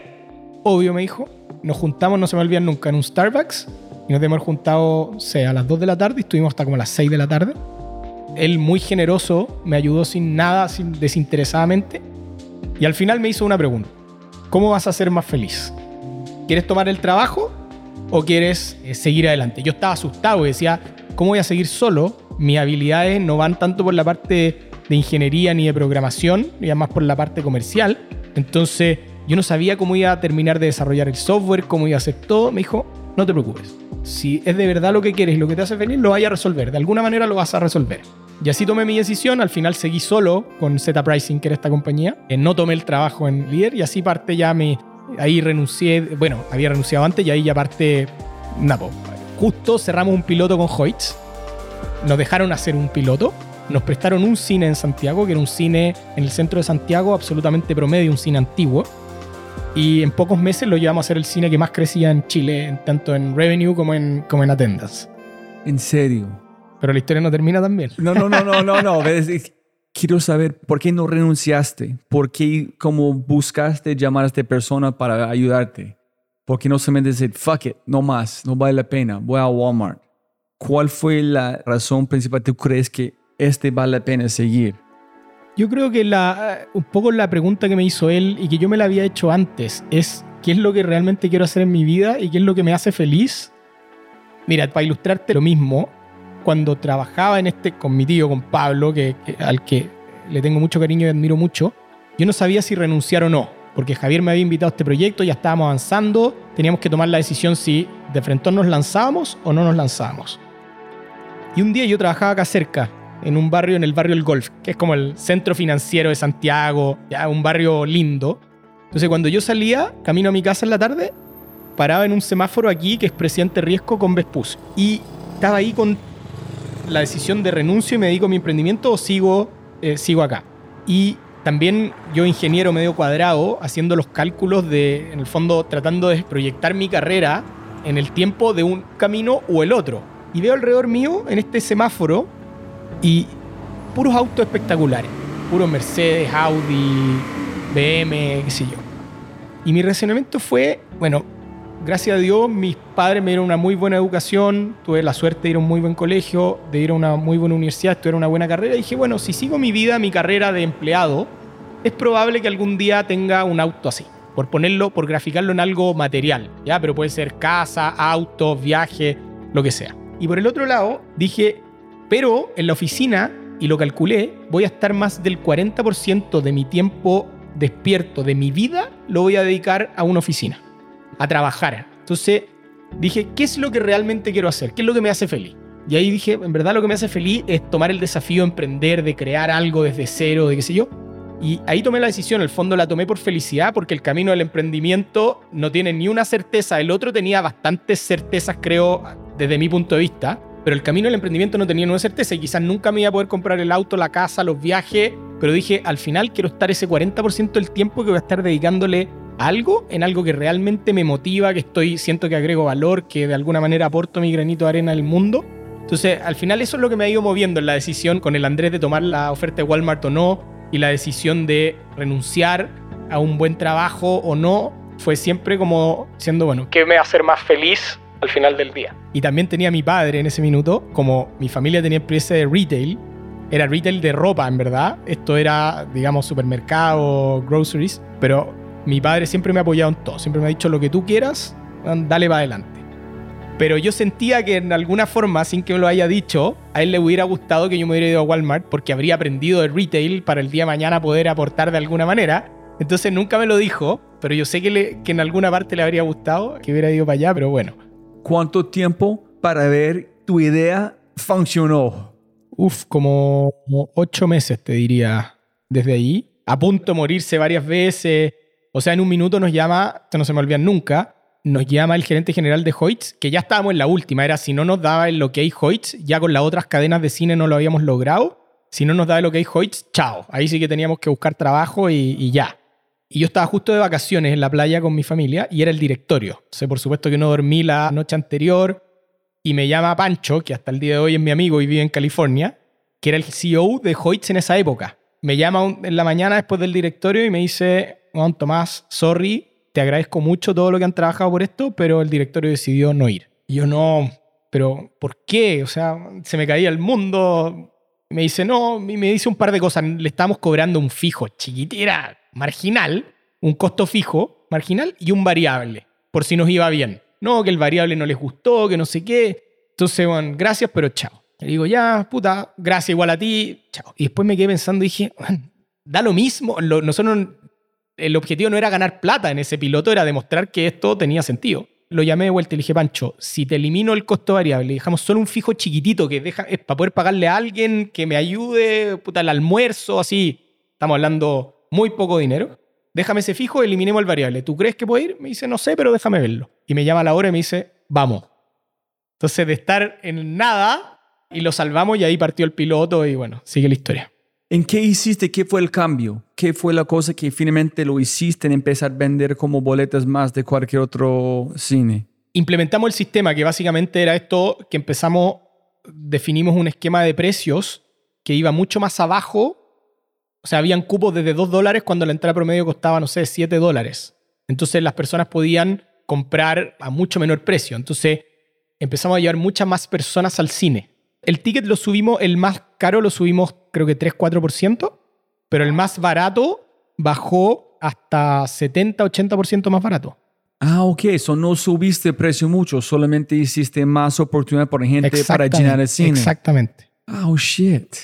obvio, me dijo, nos juntamos, no se me olvidan nunca, en un Starbucks, y nos hemos juntado, o sea, a las 2 de la tarde, y estuvimos hasta como las 6 de la tarde. Él muy generoso, me ayudó sin nada, sin, desinteresadamente, y al final me hizo una pregunta. ¿Cómo vas a ser más feliz? ¿Quieres tomar el trabajo o quieres eh, seguir adelante? Yo estaba asustado y decía, ¿cómo voy a seguir solo? Mis habilidades no van tanto por la parte de ingeniería ni de programación, y más por la parte comercial. Entonces yo no sabía cómo iba a terminar de desarrollar el software, cómo iba a hacer todo. Me dijo, no te preocupes. Si es de verdad lo que quieres lo que te hace feliz, lo vaya a resolver. De alguna manera lo vas a resolver. Y así tomé mi decisión. Al final seguí solo con Z Pricing, que era esta compañía. Eh, no tomé el trabajo en líder y así parte ya mi. Ahí renuncié. Bueno, había renunciado antes y ahí ya parte. Napo. Justo cerramos un piloto con Hoyts. Nos dejaron hacer un piloto. Nos prestaron un cine en Santiago, que era un cine en el centro de Santiago, absolutamente promedio, un cine antiguo. Y en pocos meses lo llevamos a ser el cine que más crecía en Chile, tanto en revenue como en, como en attendance. En serio. Pero la historia no termina tan bien. No, no, no, no, no, no. <laughs> Quiero saber por qué no renunciaste, por qué como buscaste llamar a esta persona para ayudarte, por qué no solamente decir, fuck it, no más, no vale la pena, voy a Walmart. ¿Cuál fue la razón principal? ¿Tú crees que este vale la pena seguir? Yo creo que la, un poco la pregunta que me hizo él y que yo me la había hecho antes es ¿qué es lo que realmente quiero hacer en mi vida y qué es lo que me hace feliz? Mira, para ilustrarte lo mismo, cuando trabajaba en este con mi tío, con Pablo, que, que- al que le tengo mucho cariño y admiro mucho, yo no sabía si renunciar o no, porque Javier me había invitado a este proyecto, ya estábamos avanzando, teníamos que tomar la decisión si de frente nos lanzábamos o no nos lanzábamos. Y un día yo trabajaba acá cerca, en un barrio, en el barrio El Golf, que es como el centro financiero de Santiago, ya un barrio lindo. Entonces cuando yo salía, camino a mi casa en la tarde, paraba en un semáforo aquí que es Presidente Riesco con Vespus. Y estaba ahí con la decisión de renuncio y me dedico a mi emprendimiento o sigo, eh, sigo acá. Y también yo, ingeniero medio cuadrado, haciendo los cálculos de, en el fondo, tratando de proyectar mi carrera en el tiempo de un camino o el otro. Y veo alrededor mío, en este semáforo, y puros autos espectaculares. Puros Mercedes, Audi, BM, qué sé yo. Y mi razonamiento fue, bueno, gracias a Dios mis padres me dieron una muy buena educación, tuve la suerte de ir a un muy buen colegio, de ir a una muy buena universidad, estudiar una buena carrera. Dije, bueno, si sigo mi vida, mi carrera de empleado, es probable que algún día tenga un auto así. Por ponerlo, por graficarlo en algo material, ¿ya? Pero puede ser casa, auto, viaje, lo que sea. Y por el otro lado, dije, pero en la oficina, y lo calculé, voy a estar más del 40% de mi tiempo despierto de mi vida, lo voy a dedicar a una oficina, a trabajar. Entonces dije, ¿qué es lo que realmente quiero hacer? ¿Qué es lo que me hace feliz? Y ahí dije, en verdad lo que me hace feliz es tomar el desafío de emprender, de crear algo desde cero, de qué sé yo. Y ahí tomé la decisión, el fondo la tomé por felicidad, porque el camino del emprendimiento no tiene ni una certeza, el otro tenía bastantes certezas, creo, desde mi punto de vista, pero el camino del emprendimiento no tenía ninguna certeza y quizás nunca me iba a poder comprar el auto, la casa, los viajes, pero dije, al final quiero estar ese 40% del tiempo que voy a estar dedicándole a algo, en algo que realmente me motiva, que estoy, siento que agrego valor, que de alguna manera aporto mi granito de arena al mundo. Entonces, al final eso es lo que me ha ido moviendo en la decisión con el Andrés de tomar la oferta de Walmart o no, y la decisión de renunciar a un buen trabajo o no fue siempre como siendo, bueno, ¿qué me va a hacer más feliz al final del día? Y también tenía mi padre en ese minuto, como mi familia tenía empresa de retail, era retail de ropa en verdad, esto era, digamos, supermercado, groceries, pero mi padre siempre me ha apoyado en todo, siempre me ha dicho lo que tú quieras, dale para adelante. Pero yo sentía que en alguna forma, sin que me lo haya dicho, a él le hubiera gustado que yo me hubiera ido a Walmart porque habría aprendido de retail para el día de mañana poder aportar de alguna manera. Entonces nunca me lo dijo, pero yo sé que, le, que en alguna parte le habría gustado que hubiera ido para allá, pero bueno. ¿Cuánto tiempo para ver tu idea funcionó? Uf, como ocho meses te diría desde ahí. A punto de morirse varias veces. O sea, en un minuto nos llama, esto no se me olvida nunca, nos llama el gerente general de Hoyts, que ya estábamos en la última, era si no nos daba el OK Hoyts, ya con las otras cadenas de cine no lo habíamos logrado. Si no nos daba el OK Hoyts, chao. Ahí sí que teníamos que buscar trabajo y, y ya. Y yo estaba justo de vacaciones en la playa con mi familia y era el directorio. O sea, por supuesto que no dormí la noche anterior y me llama Pancho, que hasta el día de hoy es mi amigo y vive en California, que era el CEO de Hoyts en esa época. Me llama en la mañana después del directorio y me dice, Juan Tomás, sorry, te agradezco mucho todo lo que han trabajado por esto, pero el directorio decidió no ir. Y yo no, pero ¿por qué? O sea, se me caía el mundo. Me dice, no, y me dice un par de cosas. Le estamos cobrando un fijo chiquitera, marginal, un costo fijo, marginal, y un variable, por si nos iba bien. No, que el variable no les gustó, que no sé qué. Entonces, bueno, gracias, pero chao. Le digo, ya, puta, gracias igual a ti, chao. Y después me quedé pensando y dije, da lo mismo. nosotros el objetivo no era ganar plata en ese piloto, era demostrar que esto tenía sentido. Lo llamé de vuelta y le dije, Pancho, si te elimino el costo variable, le dejamos solo un fijo chiquitito que deja, es para poder pagarle a alguien que me ayude, puta, el almuerzo, así. Estamos hablando muy poco dinero. Déjame ese fijo, eliminemos el variable. ¿Tú crees que puede ir? Me dice, no sé, pero déjame verlo. Y me llama a la hora y me dice, vamos. Entonces, de estar en nada, y lo salvamos y ahí partió el piloto y bueno, sigue la historia. ¿En qué hiciste? ¿Qué fue el cambio? ¿Qué fue la cosa que finalmente lo hiciste en empezar a vender como boletas más de cualquier otro cine? Implementamos el sistema que básicamente era esto que empezamos, definimos un esquema de precios que iba mucho más abajo. O sea, habían cupos desde 2 dólares cuando la entrada promedio costaba, no sé, 7 dólares. Entonces las personas podían comprar a mucho menor precio. Entonces empezamos a llevar muchas más personas al cine. El ticket lo subimos, el más caro lo subimos creo que 3-4%, pero el más barato bajó hasta 70-80% más barato. Ah, ok, eso no subiste el precio mucho, solamente hiciste más oportunidad por gente para llenar el cine. Exactamente. Oh, shit.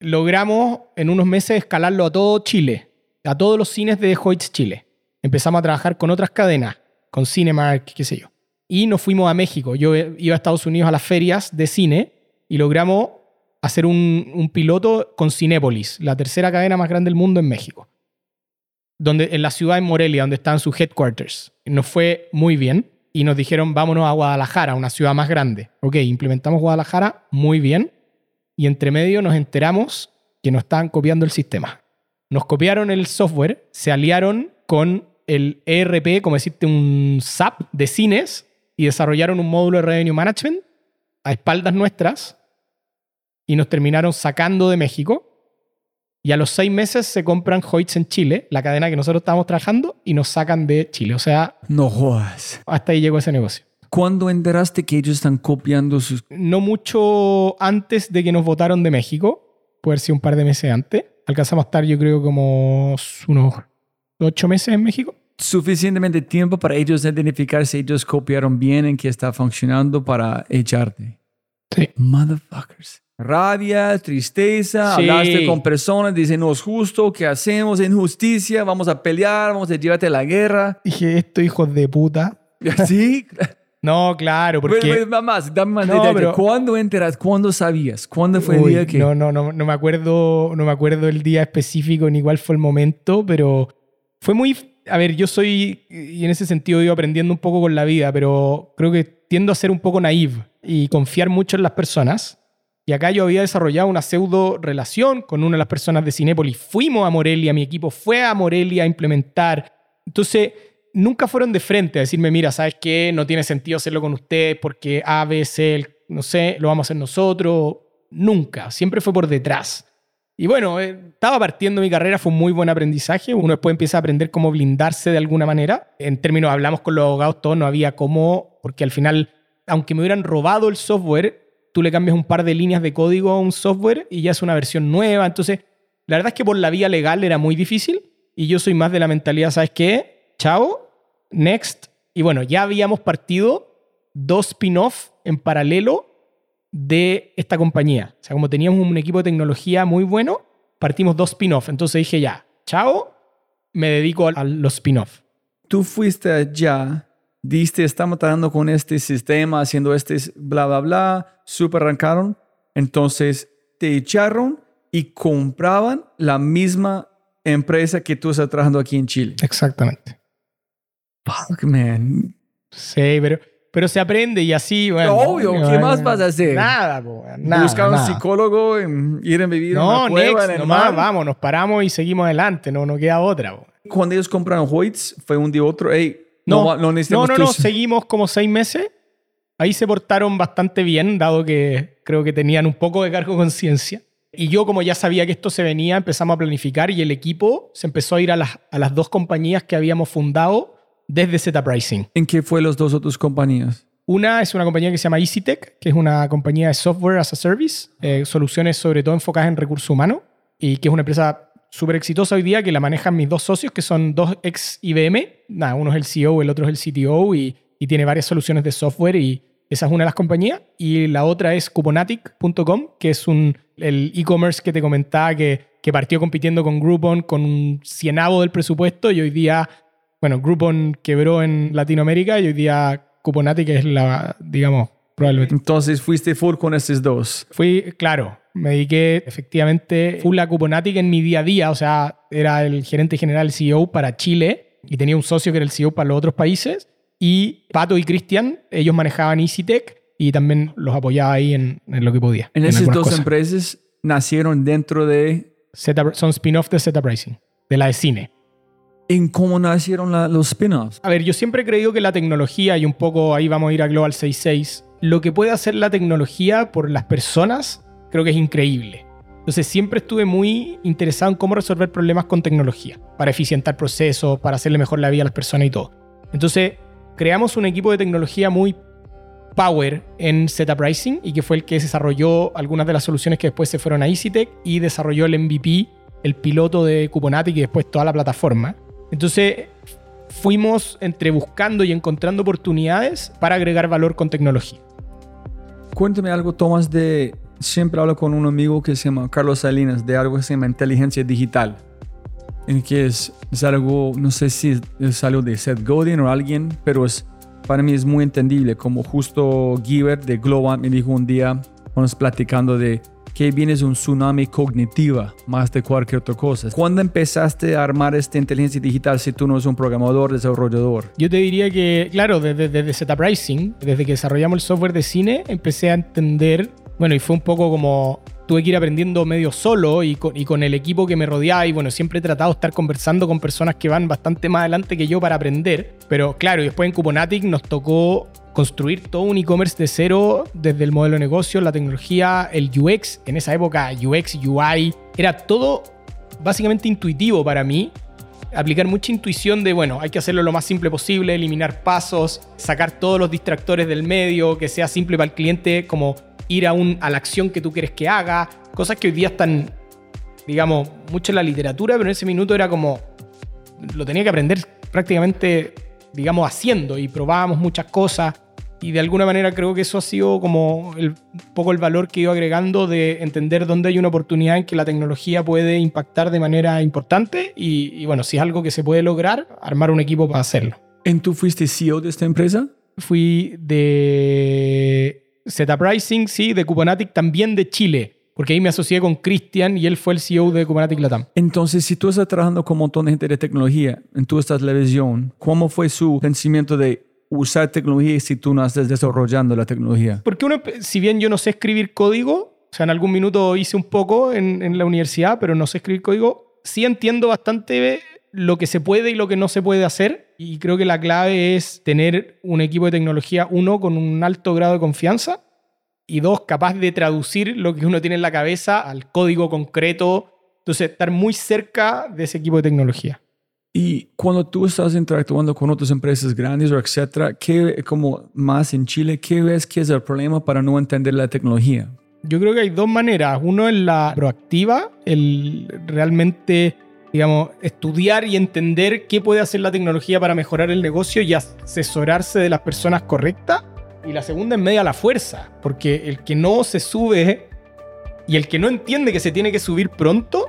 Logramos en unos meses escalarlo a todo Chile, a todos los cines de Hoyts Chile. Empezamos a trabajar con otras cadenas, con Cinemark, qué sé yo. Y nos fuimos a México. Yo iba a Estados Unidos a las ferias de cine y logramos hacer un, piloto con Cinépolis, la tercera cadena más grande del mundo en México. Donde, en la ciudad de Morelia, donde están sus headquarters. Nos fue muy bien y nos dijeron vámonos a Guadalajara, una ciudad más grande. Ok, implementamos Guadalajara muy bien y entre medio nos enteramos que nos estaban copiando el sistema. Nos copiaron el software, se aliaron con el ERP, como decirte, un SAP de cines y desarrollaron un módulo de Revenue Management a espaldas nuestras y nos terminaron sacando de México Y a los seis meses se compran Hoyts en Chile, la cadena que nosotros estábamos trabajando, y nos sacan de Chile. O sea, No jodas. hasta ahí llegó ese negocio. ¿Cuándo enteraste que ellos están copiando sus... No mucho antes de que nos votaron de México, puede sido un par de meses antes. Alcanzamos a estar, yo creo, como unos ocho meses en México. Suficientemente tiempo para ellos identificar si ellos copiaron bien en que está funcionando para echarte? Sí. Motherfuckers. Rabia, tristeza, Sí. hablaste con personas, dicen, no es justo, ¿qué hacemos? Injusticia, vamos a pelear, vamos a llevarte a la guerra. <laughs> Dije, esto hijos de puta. <laughs> ¿Sí? No, claro, porque... Bueno, bueno, más, dame más No, pero- ¿Cuándo enteras? ¿Cuándo sabías? ¿Cuándo fue el Uy, día que...? No, no, no, no me acuerdo, no me acuerdo el día específico ni cuál fue el momento, pero fue muy. A ver, yo soy, y en ese sentido iba aprendiendo un poco con la vida, pero creo que tiendo a ser un poco naive y confiar mucho en las personas. Y acá yo había desarrollado una pseudo relación con una de las personas de Cinépolis. Fuimos a Morelia, mi equipo fue a Morelia a implementar. Entonces, nunca fueron de frente a decirme, mira, ¿sabes qué? No tiene sentido hacerlo con ustedes porque A, B, C, no sé, lo vamos a hacer nosotros. Nunca, siempre fue por detrás. Y bueno, eh, estaba partiendo mi carrera, fue un muy buen aprendizaje. Uno después empieza a aprender cómo blindarse de alguna manera. En términos, hablamos con los abogados, todo no había cómo, porque al final, aunque me hubieran robado el software, tú le cambias un par de líneas de código a un software y ya es una versión nueva. Entonces, la verdad es que por la vía legal era muy difícil y yo soy más de la mentalidad, ¿sabes qué? Chao, next. Y bueno, ya habíamos partido dos spin-off en paralelo de esta compañía. O sea, como teníamos un equipo de tecnología muy bueno, partimos dos spin-off. Entonces dije ya, chao, me dedico a, los spin-off. Tú fuiste allá, diste, estamos tratando con este sistema, haciendo este bla, bla, bla, super arrancaron. Entonces te echaron y compraban la misma empresa que tú estás trabajando aquí en Chile. Exactamente. Fuck, man. Sí, pero, pero se aprende y así, bueno. Obvio, ¿qué más vas a hacer? Nada, po, nada. Buscar un nada. psicólogo, en- ir a vivir en No, una cueva next, en el nomás, mar. vamos, nos paramos y seguimos adelante, no, no queda otra. po. Cuando ellos compraron Hoyts, fue un día otro, hey, no, No, no no, necesitamos no, no, tus- seguimos como seis meses. Ahí se portaron bastante bien, dado que creo que tenían un poco de cargo conciencia. Y yo, como ya sabía que esto se venía, empezamos a planificar y el equipo se empezó a ir a las, a las dos compañías que habíamos fundado desde Zeta Pricing. ¿En qué fue los dos otras compañías? Una es una compañía que se llama EasyTech, que es una compañía de software as a service, eh, soluciones sobre todo enfocadas en recursos humanos, y que es una empresa súper exitosa hoy día que la manejan mis dos socios, que son dos ex IBM. Nada, uno es el CEO, el otro es el CTO, y, y tiene varias soluciones de software, y esa es una de las compañías. Y la otra es Cuponatic.com, que es un, el e-commerce que te comentaba que, que partió compitiendo con Groupon con un cienavo del presupuesto, y hoy día bueno, Groupon quebró en Latinoamérica y hoy día Cuponatic es la, digamos, probablemente. Entonces fuiste full con estos dos. Fui, claro, me dediqué efectivamente full a Cuponatic en mi día a día, o sea, era el gerente general CEO para Chile y tenía un socio que era el CEO para los otros países y Pato y Cristian, ellos manejaban EasyTech y también los apoyaba ahí en, en lo que podía. En esas algunas dos cosas. empresas nacieron dentro de... Zeta- son spin-off de Zeta Pricing, de la de cine. ¿En cómo nacieron la- los spin-offs? A ver, yo siempre he creído que la tecnología, y un poco ahí vamos a ir a Global 66, lo que puede hacer la tecnología por las personas, creo que es increíble. Entonces siempre estuve muy interesado en cómo resolver problemas con tecnología, para eficientar procesos, para hacerle mejor la vida a las personas y todo. Entonces creamos un equipo de tecnología muy power en Zeta Pricing y que fue el que desarrolló algunas de las soluciones que después se fueron a EasyTech y desarrolló el MVP, el piloto de Cuponatic y después toda la plataforma. Entonces fuimos entre buscando y encontrando oportunidades para agregar valor con tecnología. Cuéntame algo, Tomás, de... Siempre hablo con un amigo que se llama Carlos Salinas, de algo que se llama inteligencia digital. En que es, es algo, no sé si es, algo de Seth Godin o alguien, pero es, para mí es muy entendible. Como justo Giver de Global me dijo un día, vamos platicando de que viene de un tsunami cognitiva más de cualquier otra cosa. ¿Cuándo empezaste a armar esta inteligencia digital si tú no eres un programador, desarrollador? Yo te diría que, claro, desde, desde Zeta Pricing, desde que desarrollamos el software de cine, empecé a entender, bueno, y fue un poco como tuve que ir aprendiendo medio solo y con, y con el equipo que me rodeaba y bueno, siempre he tratado de estar conversando con personas que van bastante más adelante que yo para aprender, pero claro, y después en Cuponatic nos tocó construir todo un e-commerce de cero, desde el modelo de negocio, la tecnología, el UX, en esa época UX, UI, era todo básicamente intuitivo para mí. Aplicar mucha intuición de, bueno, hay que hacerlo lo más simple posible, eliminar pasos, sacar todos los distractores del medio, que sea simple para el cliente, como ir a, un, a la acción que tú quieres que haga. Cosas que hoy día están, digamos, mucho en la literatura, pero en ese minuto era como, lo tenía que aprender prácticamente, digamos, haciendo y probábamos muchas cosas y de alguna manera creo que eso ha sido como un poco el valor que he ido agregando de entender dónde hay una oportunidad en que la tecnología puede impactar de manera importante y, bueno, si es algo que se puede lograr, armar un equipo para hacerlo. ¿En tú fuiste CEO de esta empresa? Fui de Zeta Pricing, sí, de Kubernetes, también de Chile porque ahí me asocié con Cristian y él fue el CEO de Kubernetes Latam. Entonces, si tú estás trabajando con un montón de gente de tecnología, en tú estás la visión, ¿cómo fue su pensamiento de usar tecnología si tú no estás desarrollando la tecnología? Porque uno, si bien yo no sé escribir código, o sea, en algún minuto hice un poco en, en la universidad, pero no sé escribir código, sí entiendo bastante lo que se puede y lo que no se puede hacer. Y creo que la clave es tener un equipo de tecnología, uno, con un alto grado de confianza y dos, capaz de traducir lo que uno tiene en la cabeza al código concreto. Entonces, estar muy cerca de ese equipo de tecnología. Y cuando tú estás interactuando con otras empresas grandes o etcétera, ¿qué, como más en Chile, qué ves que es el problema para no entender la tecnología? Yo creo que hay dos maneras. Uno es la proactiva, el realmente, digamos, estudiar y entender qué puede hacer la tecnología para mejorar el negocio y asesorarse de las personas correctas. Y la segunda es media la fuerza, porque el que no se sube y el que no entiende que se tiene que subir pronto,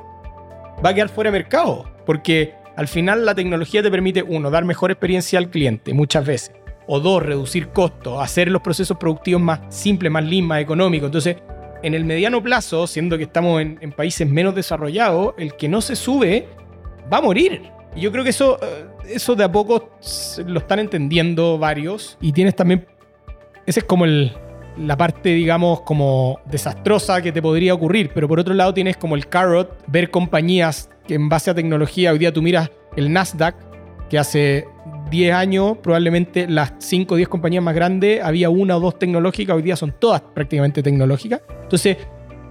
va a quedar fuera de mercado. Porque al final la tecnología te permite, uno, dar mejor experiencia al cliente muchas veces. O dos, reducir costos, hacer los procesos productivos más simples, más lean, más económicos. Entonces, en el mediano plazo, siendo que estamos en, en, países menos desarrollados, el que no se sube va a morir. Y yo creo que eso, eh, eso de a poco lo están entendiendo varios. Y tienes también. Ese es como el, la parte, digamos, como desastrosa que te podría ocurrir. Pero por otro lado tienes como el carrot, ver compañías que en base a tecnología, hoy día tú miras el Nasdaq, que hace 10 años probablemente las 5 o 10 compañías más grandes había una o dos tecnológicas, hoy día son todas prácticamente tecnológicas. Entonces,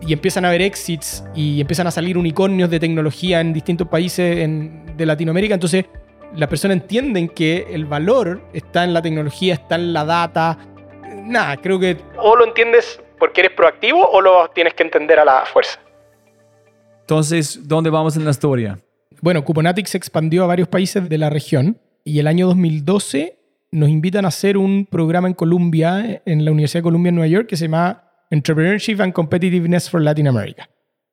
y empiezan a haber exits y empiezan a salir unicornios de tecnología en distintos países de Latinoamérica. Entonces, las personas entienden que el valor está en la tecnología, está en la data. Nada, creo que... O lo entiendes porque eres proactivo o lo tienes que entender a la fuerza. Entonces, ¿dónde vamos en la historia? Bueno, Kubernetes se expandió a varios países de la región y el año 2012 nos invitan a hacer un programa en Columbia, en la Universidad de Columbia en Nueva York, que se llama Entrepreneurship and Competitiveness for Latin America.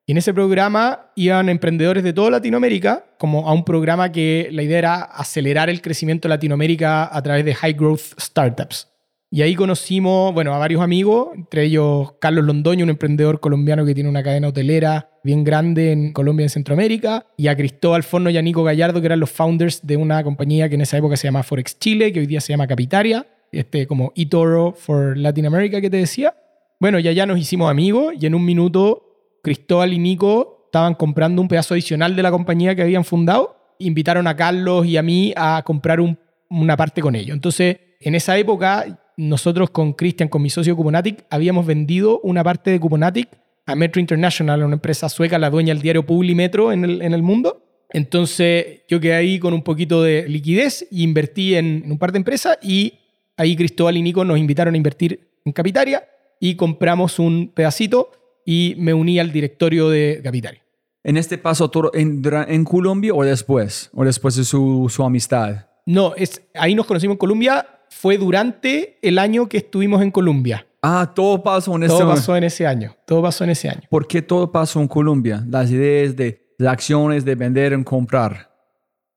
Y en ese programa iban emprendedores de toda Latinoamérica, como a un programa que la idea era acelerar el crecimiento de Latinoamérica a través de high growth startups. Y ahí conocimos, bueno, a varios amigos, entre ellos Carlos Londoño, un emprendedor colombiano que tiene una cadena hotelera bien grande en Colombia y en Centroamérica, y a Cristóbal Forno y a Nico Gallardo, que eran los founders de una compañía que en esa época se llama Forex Chile, que hoy día se llama Capitaria, este como eToro for Latin America que te decía. Bueno, y allá nos hicimos amigos y en un minuto Cristóbal y Nico estaban comprando un pedazo adicional de la compañía que habían fundado. Invitaron a Carlos y a mí a comprar una parte con ellos. Entonces, en esa época nosotros con Christian, con mi socio Cuponatic, habíamos vendido una parte de Cuponatic a Metro International, una empresa sueca, la dueña del diario Publimetro en el, en el mundo. Entonces yo quedé ahí con un poquito de liquidez y invertí en, en, un par de empresas y ahí Cristóbal y Nico nos invitaron a invertir en Capitaria y compramos un pedacito y me uní al directorio de Capitaria. ¿En este paso en, en Colombia o después? ¿O después de su, su amistad? No, es, ahí nos conocimos en Colombia fue durante el año que estuvimos en Colombia. Ah, todo pasó en ese Todo pasó en ese año. Todo pasó en ese año. ¿Por qué todo pasó en Colombia? Las ideas de las acciones de vender y comprar.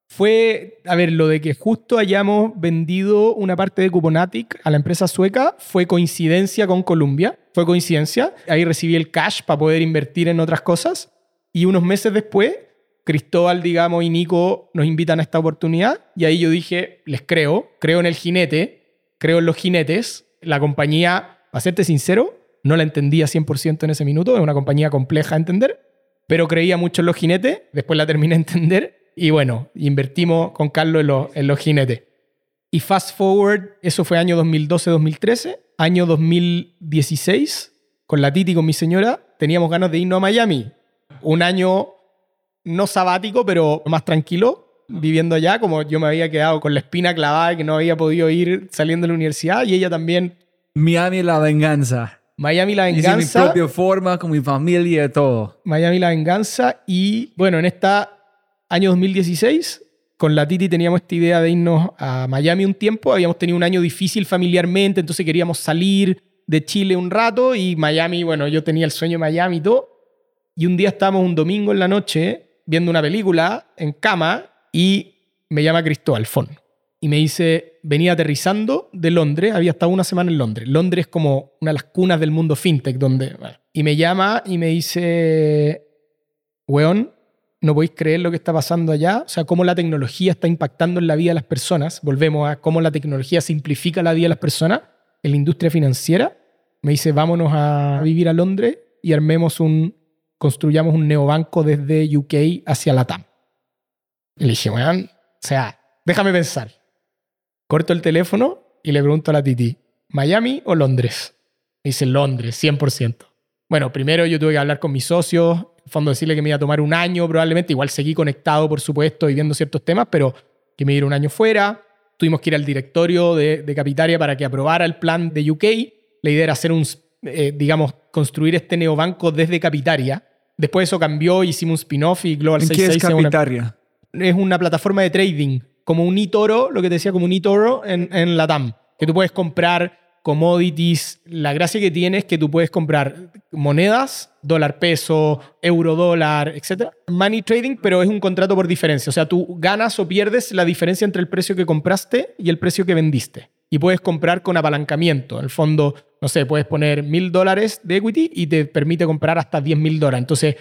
Fue, a ver, lo de que justo hayamos vendido una parte de Cuponatic a la empresa sueca fue coincidencia con Colombia. Fue coincidencia. Ahí recibí el cash para poder invertir en otras cosas. Y unos meses después Cristóbal, digamos, y Nico nos invitan a esta oportunidad y ahí yo dije, les creo, creo en el jinete, creo en los jinetes. La compañía, para serte sincero, no la entendía 100% en ese minuto, es una compañía compleja de entender, pero creía mucho en los jinetes, después la terminé de entender y bueno, invertimos con Carlos en los, en los jinetes. Y fast forward, eso fue año 2012-2013, año 2016, con la Titi, con mi señora, teníamos ganas de irnos a Miami. Un año no sabático, pero más tranquilo, viviendo allá, como yo me había quedado con la espina clavada y que no había podido ir saliendo de la universidad, y ella también. Miami la venganza. Miami la Hice mi venganza. propia forma, con mi familia y todo. Miami la venganza. Y bueno, en esta año 2016, con la Titi teníamos esta idea de irnos a Miami un tiempo. Habíamos tenido un año difícil familiarmente, entonces queríamos salir de Chile un rato y Miami, bueno, yo tenía el sueño de Miami y todo. Y un día estábamos un domingo en la noche viendo una película en cama y me llama Cristóbal Fon y me dice, venía aterrizando de Londres, había estado una semana en Londres. Londres es como una de las cunas del mundo fintech, donde... y me llama y me dice, weón, no podéis creer lo que está pasando allá, o sea, cómo la tecnología está impactando en la vida de las personas. Volvemos a cómo la tecnología simplifica la vida de las personas en la industria financiera. Me dice, vámonos a vivir a Londres y armemos un, construyamos un neobanco desde UK hacia la TAM. Y le dije, weón, o sea, déjame pensar. Corto el teléfono y le pregunto a la Titi, ¿Miami o Londres? Me dice Londres, 100%. Bueno, primero yo tuve que hablar con mis socios, en fondo decirle que me iba a tomar un año probablemente, igual seguí conectado, por supuesto, y viendo ciertos temas, pero que me diera un año fuera. Tuvimos que ir al directorio de, de Capitaria para que aprobara el plan de UK. La idea era hacer un, eh, digamos, construir este neobanco desde Capitaria. Después eso cambió, hicimos un spin-off y Global ¿En qué 66 es es una- Capitaria? es una plataforma de trading, como un eToro, lo que te decía, como un eToro en, en la TAM, que tú puedes comprar commodities. La gracia que tiene es que tú puedes comprar monedas, dólar peso, euro dólar, etc. Money trading, pero es un contrato por diferencia. O sea, tú ganas o pierdes la diferencia entre el precio que compraste y el precio que vendiste. Y puedes comprar con apalancamiento. En el fondo, no sé, puedes poner mil dólares de equity y te permite comprar hasta 10 mil dólares. Entonces,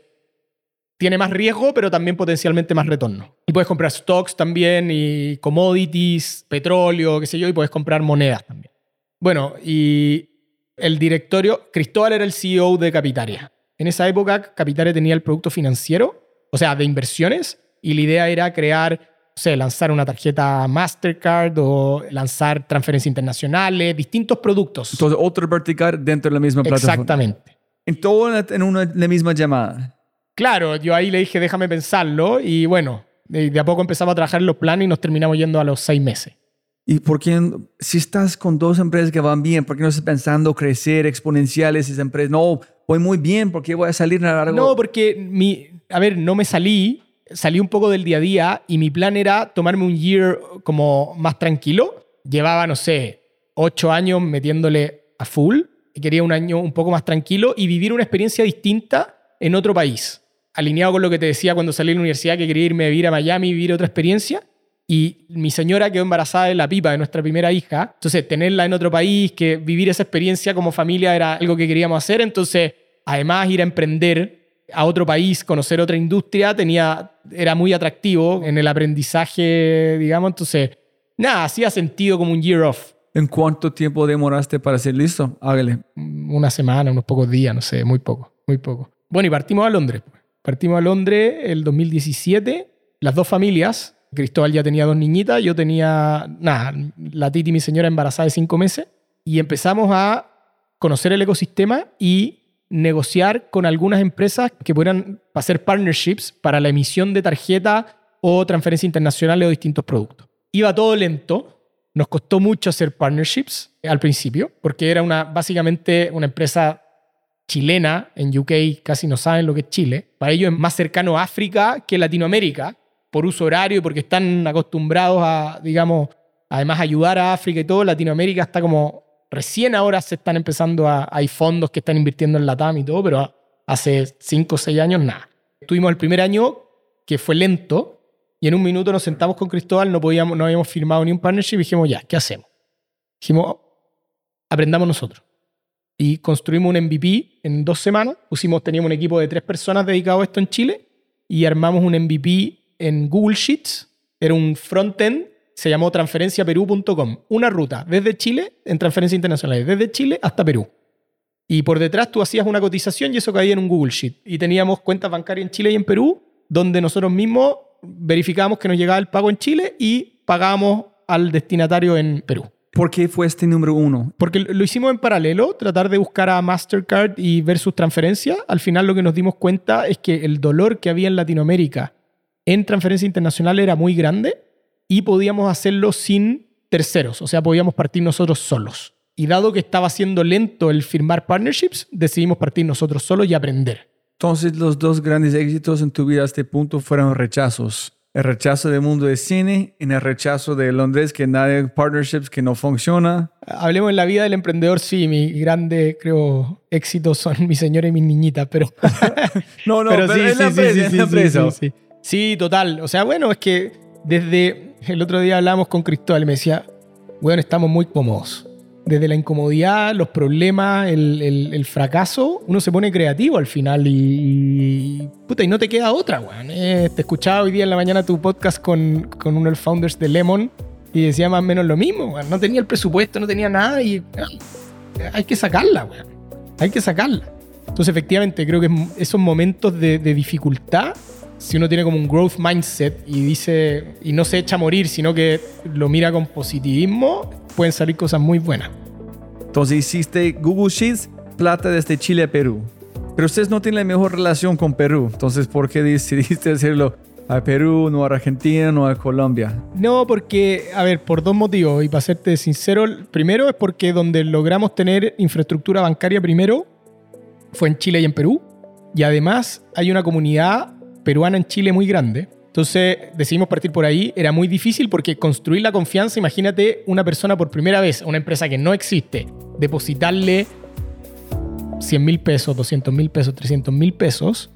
tiene más riesgo, pero también potencialmente más retorno. Y puedes comprar stocks también, y commodities, petróleo, qué sé yo, y puedes comprar monedas también. Bueno, y el directorio, Cristóbal era el CEO de Capitaria. En esa época, Capitaria tenía el producto financiero, o sea, de inversiones, y la idea era crear, sé, lanzar una tarjeta Mastercard o lanzar transferencias internacionales, distintos productos. Entonces, otro vertical dentro de la misma plataforma. Exactamente. En todo en la- en una, la misma llamada. Claro, yo ahí le dije, déjame pensarlo, y bueno, de, de a poco empezamos a trabajar en los planes y nos terminamos yendo a los seis meses. ¿Y por qué, si estás con dos empresas que van bien, por qué no estás pensando crecer exponenciales esas empresas? No, voy muy bien, ¿por qué voy a salir a largo? No, porque mi, a ver, no me salí, salí un poco del día a día y mi plan era tomarme un year como más tranquilo. Llevaba, no sé, ocho años metiéndole a full y quería un año un poco más tranquilo y vivir una experiencia distinta en otro país. Alineado con lo que te decía cuando salí de la universidad, que quería irme a vivir a Miami y vivir otra experiencia. Y mi señora quedó embarazada de la pipa de nuestra primera hija. Entonces, tenerla en otro país, que vivir esa experiencia como familia era algo que queríamos hacer. Entonces, además, ir a emprender a otro país, conocer otra industria, tenía, era muy atractivo en el aprendizaje, digamos. Entonces, nada, hacía sentido como un year off. ¿En cuánto tiempo demoraste para ser listo? Hágale. Una semana, unos pocos días, no sé, muy poco, muy poco. Bueno, y partimos a Londres. pues. Partimos a Londres el 2017, las dos familias. Cristóbal ya tenía dos niñitas, yo tenía, nada, la Titi, mi señora, embarazada de cinco meses. Y empezamos a conocer el ecosistema y negociar con algunas empresas que pudieran hacer partnerships para la emisión de tarjeta o transferencia internacional o distintos productos. Iba todo lento, nos costó mucho hacer partnerships al principio, porque era una, básicamente una empresa chilena, en UK casi no saben lo que es Chile. Para ellos es más cercano a África que Latinoamérica, por uso horario y porque están acostumbrados a, digamos, además ayudar a África y todo. Latinoamérica está como, recién ahora se están empezando a, hay fondos que están invirtiendo en la TAM y todo, pero hace 5 o 6 años nada. Tuvimos el primer año que fue lento y en un minuto nos sentamos con Cristóbal, no, podíamos, no habíamos firmado ni un partnership y dijimos, ya, ¿qué hacemos? Dijimos, aprendamos nosotros. Y construimos un MVP en dos semanas. Pusimos, teníamos un equipo de tres personas dedicado a esto en Chile y armamos un MVP en Google Sheets. Era un frontend, se llamó transferenciaperú.com. Una ruta desde Chile en transferencias internacionales, desde Chile hasta Perú. Y por detrás tú hacías una cotización y eso caía en un Google Sheet. Y teníamos cuentas bancarias en Chile y en Perú, donde nosotros mismos verificábamos que nos llegaba el pago en Chile y pagábamos al destinatario en Perú. ¿Por qué fue este número uno? Porque lo hicimos en paralelo, tratar de buscar a Mastercard y ver sus transferencias. Al final lo que nos dimos cuenta es que el dolor que había en Latinoamérica en transferencia internacional era muy grande y podíamos hacerlo sin terceros, o sea, podíamos partir nosotros solos. Y dado que estaba siendo lento el firmar partnerships, decidimos partir nosotros solos y aprender. Entonces los dos grandes éxitos en tu vida a este punto fueron rechazos el rechazo del mundo de cine, en el rechazo de Londres, que nadie, partnerships que no funciona. Hablemos en la vida del emprendedor, sí, mi grande, creo, éxito son mi señora y mis niñitas, pero... <laughs> no, no, <laughs> pero, sí, es la sí, sí, sí, total. O sea, bueno, es que desde el otro día hablamos con Cristóbal y me decía, bueno, estamos muy cómodos desde la incomodidad, los problemas, el, fracaso, uno se pone creativo al final y, puta, y no te queda otra, weón. Eh, te escuchaba hoy día en la mañana tu podcast con, con uno de los founders de Lemon y decía más o menos lo mismo, weón. No tenía el presupuesto, no tenía nada y hay que sacarla, weón. Hay que sacarla. Entonces, efectivamente, creo que esos momentos de, de dificultad si uno tiene como un growth mindset y dice y no se echa a morir, sino que lo mira con positivismo, pueden salir cosas muy buenas. Entonces hiciste Google Sheets, plata desde Chile a Perú. Pero ustedes no tienen la mejor relación con Perú. Entonces, ¿por qué decidiste <laughs> hacerlo a Perú, no a Argentina, no a Colombia? No, porque, a ver, por dos motivos. Y para serte sincero, primero es porque donde logramos tener infraestructura bancaria primero fue en Chile y en Perú. Y además hay una comunidad peruana en Chile muy grande. Entonces decidimos partir por ahí. Era muy difícil porque construir la confianza, imagínate una persona por primera vez, una empresa que no existe, depositarle 100 mil pesos, 200 mil pesos, 300 mil pesos,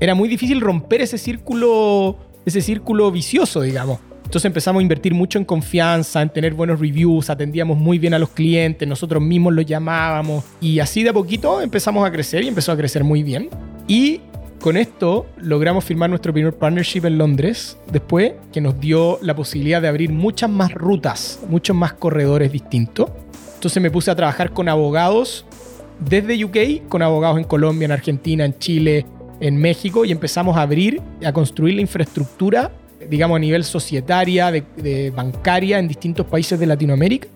era muy difícil romper ese círculo, ese círculo vicioso, digamos. Entonces empezamos a invertir mucho en confianza, en tener buenos reviews, atendíamos muy bien a los clientes, nosotros mismos los llamábamos y así de a poquito empezamos a crecer y empezó a crecer muy bien. Y con esto logramos firmar nuestro primer partnership en Londres, después que nos dio la posibilidad de abrir muchas más rutas, muchos más corredores distintos. Entonces me puse a trabajar con abogados desde UK, con abogados en Colombia, en Argentina, en Chile, en México, y empezamos a abrir, a construir la infraestructura, digamos, a nivel societaria, de, bancaria en distintos países de Latinoamérica.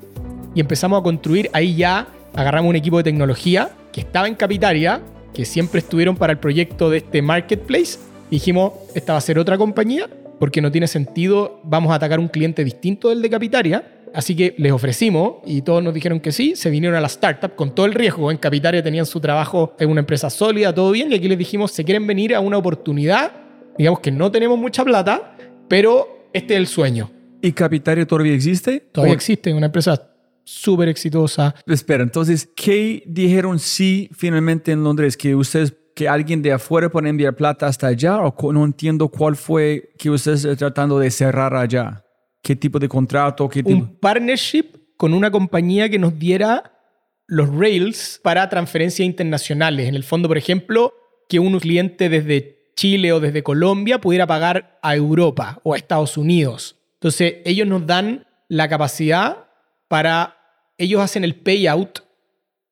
Y empezamos a construir, ahí ya agarramos un equipo de tecnología que estaba en Capitaria, que siempre estuvieron para el proyecto de este marketplace. Dijimos, esta va a ser otra compañía porque no tiene sentido, vamos a atacar un cliente distinto del de Capitaria. Así que les ofrecimos y todos nos dijeron que sí, se vinieron a la startup con todo el riesgo. En Capitaria tenían su trabajo en una empresa sólida, todo bien, y aquí les dijimos, se quieren venir a una oportunidad, digamos que no tenemos mucha plata, pero este es el sueño. ¿Y Capitaria todavía existe? Todavía existe, una empresa súper exitosa. Espera, entonces, ¿qué dijeron sí finalmente en Londres? ¿Que ustedes, que alguien de afuera puede enviar plata hasta allá? ¿O no entiendo cuál fue que ustedes tratando de cerrar allá? ¿Qué tipo de contrato? Qué Un partnership con una compañía que nos diera los rails para transferencias internacionales. En el fondo, por ejemplo, que un cliente desde Chile o desde Colombia pudiera pagar a Europa o a Estados Unidos. Entonces, ellos nos dan la capacidad para, ellos hacen el payout,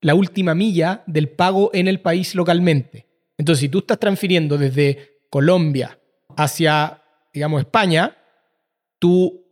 la última milla del pago en el país localmente. Entonces, si tú estás transfiriendo desde Colombia hacia, digamos, España, tú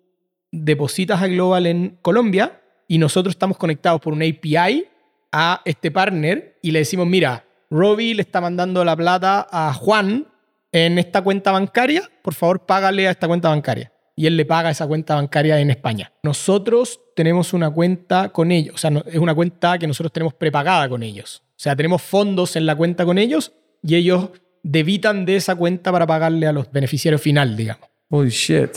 depositas a Global en Colombia y nosotros estamos conectados por un API a este partner y le decimos, mira, Robbie le está mandando la plata a Juan en esta cuenta bancaria, por favor págale a esta cuenta bancaria y él le paga esa cuenta bancaria en España. Nosotros tenemos una cuenta con ellos, o sea, es una cuenta que nosotros tenemos prepagada con ellos. O sea, tenemos fondos en la cuenta con ellos y ellos debitan de esa cuenta para pagarle a los beneficiarios final, digamos. Holy shit.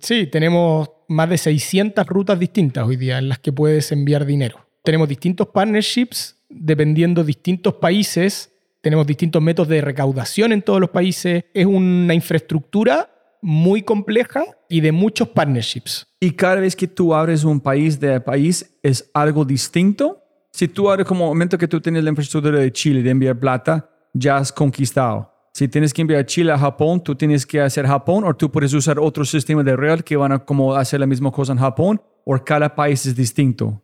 sí, tenemos más de 600 rutas distintas hoy día en las que puedes enviar dinero. Tenemos distintos partnerships dependiendo de distintos países. Tenemos distintos métodos de recaudación en todos los países. Es una infraestructura muy compleja y de muchos partnerships. Y cada vez que tú abres un país de país es algo distinto. Si tú abres como momento que tú tienes la infraestructura de Chile de enviar plata, ya has conquistado. Si tienes que enviar Chile a Japón, tú tienes que hacer Japón o tú puedes usar otro sistema de real que van a como hacer la misma cosa en Japón o cada país es distinto.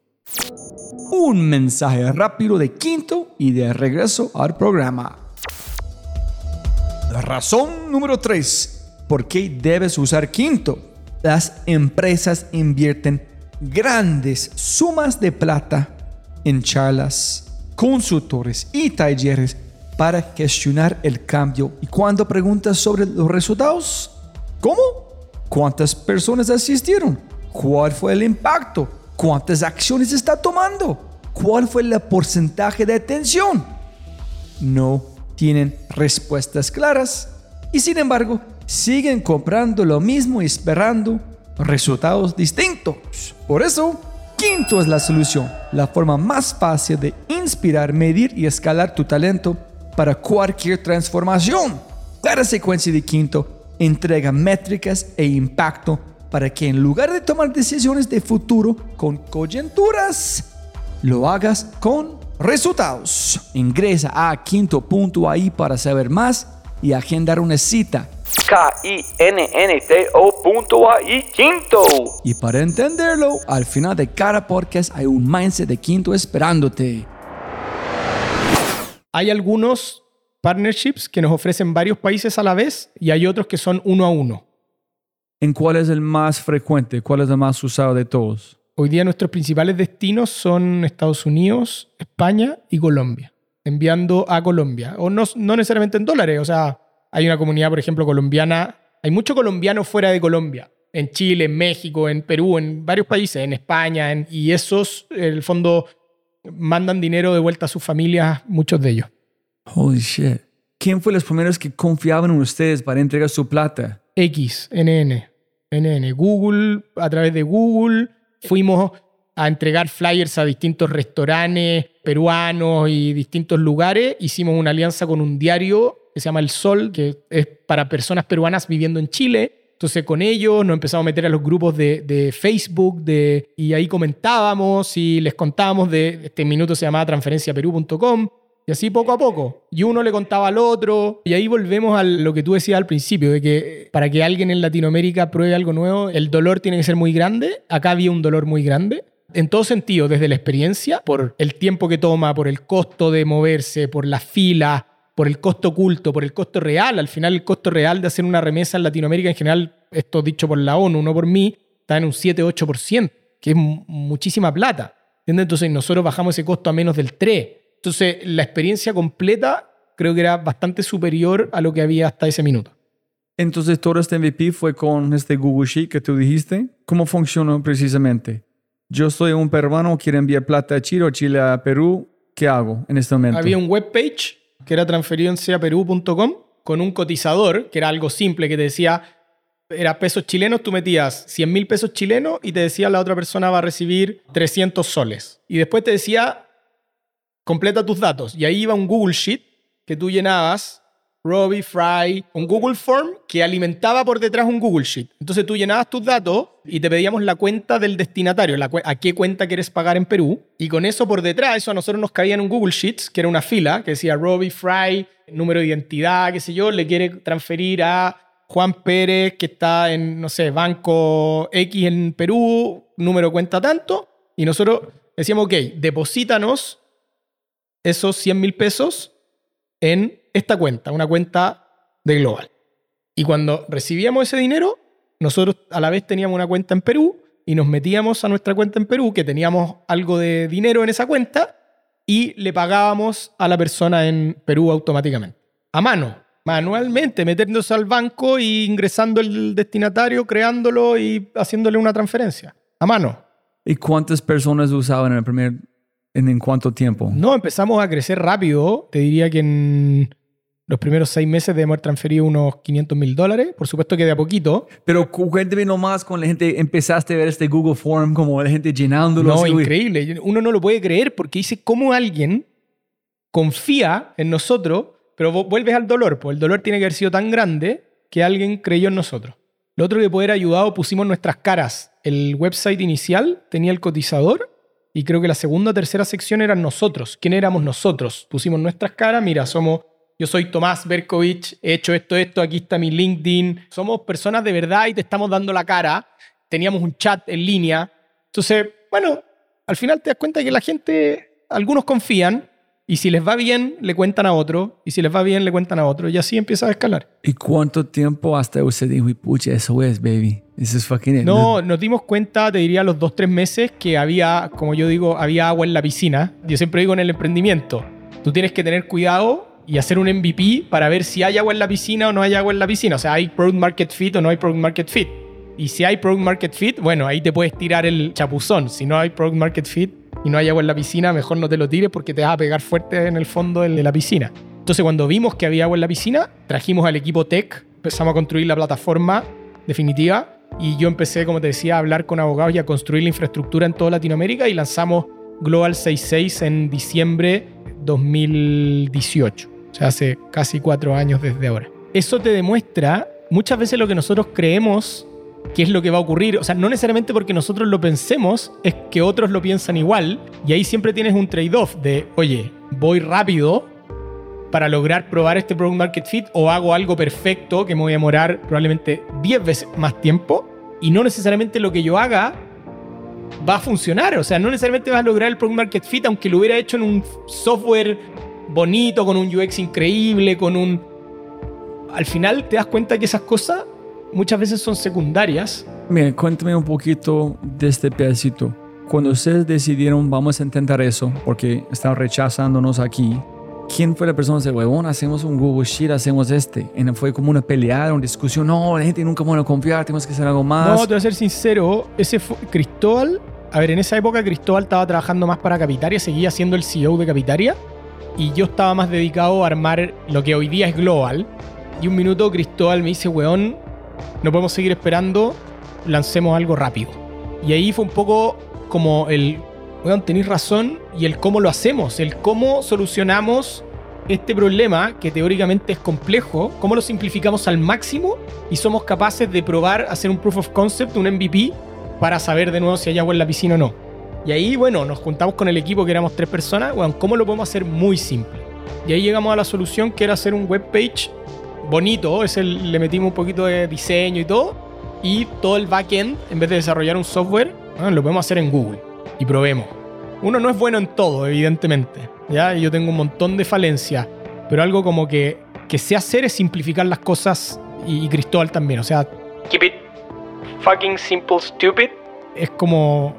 Un mensaje rápido de quinto y de regreso al programa. La razón número 3 ¿Por qué debes usar Quinto? Las empresas invierten grandes sumas de plata en charlas, consultores y talleres para gestionar el cambio. Y cuando preguntas sobre los resultados, ¿cómo? ¿Cuántas personas asistieron? ¿Cuál fue el impacto? ¿Cuántas acciones está tomando? ¿Cuál fue el porcentaje de atención? No tienen respuestas claras y sin embargo siguen comprando lo mismo y esperando resultados distintos. Por eso, Quinto es la solución, la forma más fácil de inspirar, medir y escalar tu talento para cualquier transformación. Cada secuencia de Quinto entrega métricas e impacto para que en lugar de tomar decisiones de futuro con coyunturas, lo hagas con resultados. Ingresa a quinto.ai para saber más y agendar una cita. K-I-N-N-T-O.ai Quinto. Y para entenderlo, al final de cada podcast hay un mindset de Quinto esperándote. Hay algunos partnerships que nos ofrecen varios países a la vez y hay otros que son uno a uno. ¿En cuál es el más frecuente? ¿Cuál es el más usado de todos? Hoy día nuestros principales destinos son Estados Unidos, España y Colombia. Enviando a Colombia. O no, no necesariamente en dólares. O sea, hay una comunidad, por ejemplo, colombiana. Hay mucho colombiano fuera de Colombia. En Chile, en México, en Perú, en varios países, en España. y esos, en el fondo, mandan dinero de vuelta a sus familias, muchos de ellos. Holy shit. ¿Quién fue los primeros que confiaban en ustedes para entregar su plata? X, NN. NN. Google, a través de Google, fuimos a entregar flyers a distintos restaurantes peruanos y distintos lugares. Hicimos una alianza con un diario que se llama El Sol, que es para personas peruanas viviendo en Chile. Entonces con ellos nos empezamos a meter a los grupos de, Facebook de, y ahí comentábamos y les contábamos de, este minuto se llamaba transferenciaperú.com y así poco a poco. Y uno le contaba al otro. Y ahí volvemos a lo que tú decías al principio, de que para que alguien en Latinoamérica pruebe algo nuevo, el dolor tiene que ser muy grande. Acá había un dolor muy grande. En todo sentido, desde la experiencia, por el tiempo que toma, por el costo de moverse, por la fila, por el costo oculto, por el costo real. Al final, el costo real de hacer una remesa en Latinoamérica, en general, esto dicho por la ONU, no por mí, está en un 7-8%, que es muchísima plata. Entonces, nosotros bajamos ese costo a menos del 3%. Entonces, la experiencia completa creo que era bastante superior a lo que había hasta ese minuto. Entonces, todo este MVP fue con este Google Sheet que tú dijiste. ¿Cómo funcionó precisamente? Yo soy un peruano, quiero enviar plata a Chile o Chile a Perú. ¿Qué hago en este momento? Había un webpage que era transferenciaperú.com con un cotizador, que era algo simple, que te decía, era pesos chilenos, tú metías 100 mil pesos chilenos y te decía la otra persona va a recibir 300 soles. Y después te decía completa tus datos. Y ahí iba un Google Sheet que tú llenabas, Robbie, Fry, un Google Form que alimentaba por detrás un Google Sheet. Entonces tú llenabas tus datos y te pedíamos la cuenta del destinatario, a qué cuenta quieres pagar en Perú. Y con eso por detrás, eso a nosotros nos caía en un Google Sheets, que era una fila que decía Robbie, Fry, número de identidad, qué sé yo, le quiere transferir a Juan Pérez, que está en, no sé, Banco X en Perú, número cuenta tanto. Y nosotros decíamos, ok, deposítanos esos 100 mil pesos en esta cuenta, una cuenta de Global. Y cuando recibíamos ese dinero, nosotros a la vez teníamos una cuenta en Perú y nos metíamos a nuestra cuenta en Perú, que teníamos algo de dinero en esa cuenta, y le pagábamos a la persona en Perú automáticamente. A mano, manualmente, metiéndose al banco e ingresando el destinatario, creándolo y haciéndole una transferencia. A mano. ¿Y cuántas personas usaban en el primer ¿En, cuánto tiempo? No, empezamos a crecer rápido. Te diría que en los primeros seis meses debemos haber transferido unos 500 mil dólares. Por supuesto que de a poquito. Pero cuénteme nomás con la gente. Empezaste a ver este Google Form como la gente llenándolo. No, increíble. Uno no lo puede creer porque dice cómo alguien confía en nosotros, pero vuelves al dolor. Pues el dolor tiene que haber sido tan grande que alguien creyó en nosotros. Lo otro que haber ayudado, pusimos nuestras caras. El website inicial tenía el cotizador y creo que la segunda o tercera sección eran nosotros. ¿Quién éramos nosotros? Pusimos nuestras caras, mira, somos, yo soy Tomás Berkovich, he hecho esto, esto, aquí está mi LinkedIn. Somos personas de verdad y te estamos dando la cara. Teníamos un chat en línea. Entonces, bueno, al final te das cuenta que la gente, algunos confían Y si les va bien, le cuentan a otro. Y si les va bien, le cuentan a otro. Y así empieza a escalar. ¿Y cuánto tiempo hasta usted dijo, pucha, eso es, baby? Eso es fucking it. No, nos dimos cuenta, te diría, los dos, tres meses que había, como yo digo, había agua en la piscina. Yo siempre digo en el emprendimiento, tú tienes que tener cuidado y hacer un MVP para ver si hay agua en la piscina o no hay agua en la piscina. O sea, hay product market fit o no hay product market fit. Y si hay product market fit, bueno, ahí te puedes tirar el chapuzón. Si no hay product market fit y no hay agua en la piscina, mejor no te lo tires porque te vas a pegar fuerte en el fondo de la piscina. Entonces, cuando vimos que había agua en la piscina, trajimos al equipo tech, empezamos a construir la plataforma definitiva y yo empecé, como te decía, a hablar con abogados y a construir la infraestructura en toda Latinoamérica y lanzamos Global 66 en diciembre 2018. O sea, hace casi cuatro años desde ahora. Eso te demuestra muchas veces lo que nosotros creemos que es lo que va a ocurrir. O sea, no necesariamente porque nosotros lo pensemos, es que otros lo piensan igual. Y ahí siempre tienes un trade-off de, oye, voy rápido para lograr probar este Product Market Fit o hago algo perfecto que me voy a demorar probablemente 10 veces más tiempo. Y no necesariamente lo que yo haga va a funcionar. O sea, no necesariamente vas a lograr el Product Market Fit aunque lo hubiera hecho en un software bonito, con un UX increíble, con un... Al final te das cuenta que esas cosas muchas veces son secundarias. Mira, cuéntame un poquito de este pedacito. Cuando ustedes decidieron vamos a intentar eso, porque están rechazándonos aquí, ¿quién fue la persona que dijo, huevón, hacemos un Google Sheet, hacemos este? Y fue como una pelea, una discusión, no, la gente nunca va a confiar, tenemos que hacer algo más. No, te voy a ser sincero, ese fue Cristóbal, a ver, en esa época Cristóbal estaba trabajando más para Capitaria, seguía siendo el CEO de Capitaria, y yo estaba más dedicado a armar lo que hoy día es Global. Y un minuto Cristóbal me dice, weón, no podemos seguir esperando, lancemos algo rápido. Y ahí fue un poco como el, weón, tenéis razón, y el cómo lo hacemos, el cómo solucionamos este problema que teóricamente es complejo, cómo lo simplificamos al máximo y somos capaces de probar hacer un proof of concept, un MVP, para saber de nuevo si hay agua en la piscina o no. Y ahí, bueno, nos juntamos con el equipo que éramos tres personas, bueno, ¿cómo lo podemos hacer muy simple? Y ahí llegamos a la solución que era hacer un web page bonito, ese le metimos un poquito de diseño y todo, y todo el backend, en vez de desarrollar un software, lo podemos hacer en Google y probemos. Uno no es bueno en todo, evidentemente, ¿ya? Yo tengo un montón de falencias, pero algo como que, que sé hacer es simplificar las cosas y, y Cristóbal también, o sea... Keep it fucking simple, stupid. Es como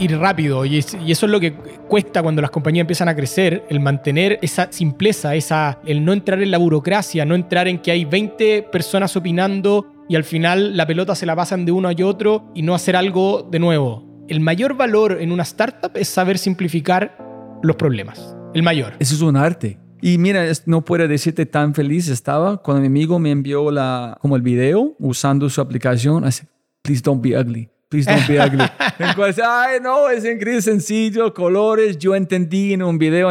ir rápido y, eso es lo que cuesta cuando las compañías empiezan a crecer, el mantener esa simpleza, esa, el no entrar en la burocracia, no entrar en que hay 20 personas opinando y al final la pelota se la pasan de uno a otro y no hacer algo de nuevo. El mayor valor en una startup es saber simplificar los problemas. El mayor. Eso es un arte. Y mira, no puedo decirte tan feliz estaba cuando mi amigo me envió la, como el video usando su aplicación. Así, please don't be ugly. Please don't be ugly. <laughs> Ay, no, es increíble, sencillo, colores. Yo entendí en un video.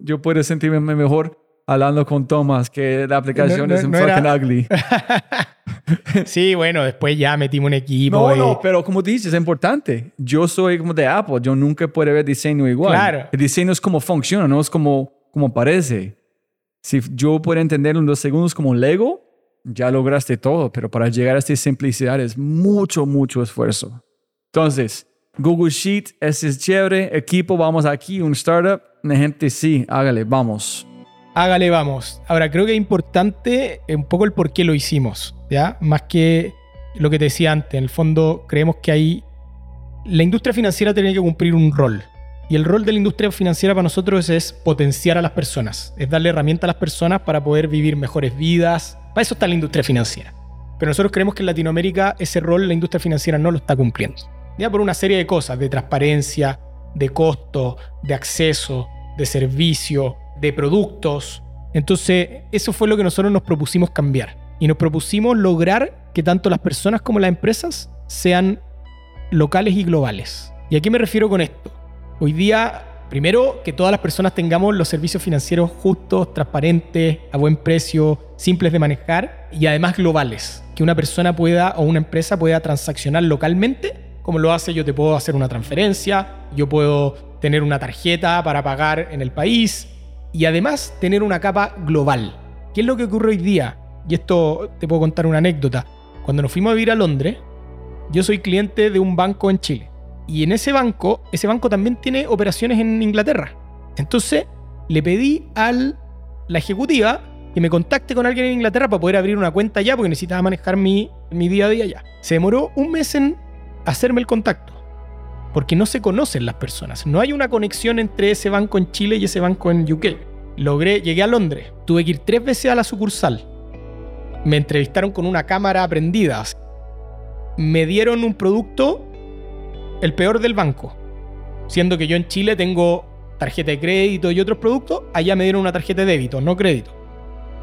yo puedo sentirme mejor hablando con Thomas que la aplicación es un fucking ugly. <laughs> sí, bueno, después ya metimos un equipo. No, no, pero como dices, es importante. Yo soy como de Apple. Yo nunca puedo ver diseño igual. Claro. El diseño es como funciona, no es como, como parece. Si yo puedo entender en dos segundos como Lego, ya lograste todo, pero para llegar a esta simplicidad es mucho, mucho esfuerzo. Entonces, Google Sheet, ese es chévere. Equipo, vamos aquí, un startup. La gente, sí, hágale, vamos. Hágale, vamos. Ahora, creo que es importante un poco el por qué lo hicimos, ¿ya? Más que lo que te decía antes. En el fondo, creemos que hay. La industria financiera tiene que cumplir un rol. Y el rol de la industria financiera para nosotros es potenciar a las personas, es darle herramientas a las personas para poder vivir mejores vidas, para eso está la industria financiera. Pero nosotros creemos que en Latinoamérica ese rol la industria financiera no lo está cumpliendo. Ya por una serie de cosas, de transparencia, de costo, de acceso, de servicio, de productos. Entonces, eso fue lo que nosotros nos propusimos cambiar. Y nos propusimos lograr que tanto las personas como las empresas sean locales y globales. ¿Y a qué me refiero con esto? Hoy día Primero, que todas las personas tengamos los servicios financieros justos, transparentes, a buen precio, simples de manejar y además globales. Que una persona pueda o una empresa pueda transaccionar localmente, como lo hace yo te puedo hacer una transferencia, yo puedo tener una tarjeta para pagar en el país y además tener una capa global. ¿Qué es lo que ocurre hoy día? Y esto te puedo contar una anécdota. Cuando nos fuimos a vivir a Londres, yo soy cliente de un banco en Chile y en ese banco, ese banco también tiene operaciones en Inglaterra. Entonces, le pedí a la ejecutiva que me contacte con alguien en Inglaterra para poder abrir una cuenta allá porque necesitaba manejar mi, mi día a día allá. Se demoró un mes en hacerme el contacto porque no se conocen las personas. No hay una conexión entre ese banco en Chile y ese banco en UK. Logré, llegué a Londres, tuve que ir tres veces a la sucursal. Me entrevistaron con una cámara prendida. Me dieron un producto, el peor del banco. Siendo que yo en Chile tengo tarjeta de crédito y otros productos, allá me dieron una tarjeta de débito, no crédito.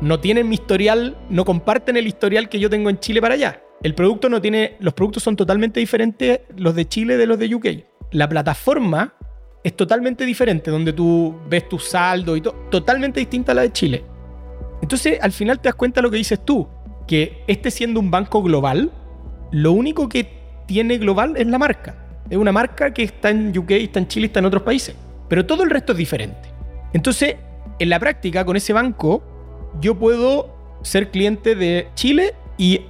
No tienen mi historial, no comparten el historial que yo tengo en Chile para allá. El producto no tiene. Los productos son totalmente diferentes los de Chile de los de UK. La plataforma es totalmente diferente, donde tú ves tu saldo y todo, totalmente distinta a la de Chile. Entonces, al final te das cuenta lo que dices tú, que este siendo un banco global, lo único que tiene global es la marca. Es una marca que está en UK, está en Chile, está en otros países. Pero todo el resto es diferente. Entonces, en la práctica, con ese banco, yo puedo ser cliente de Chile y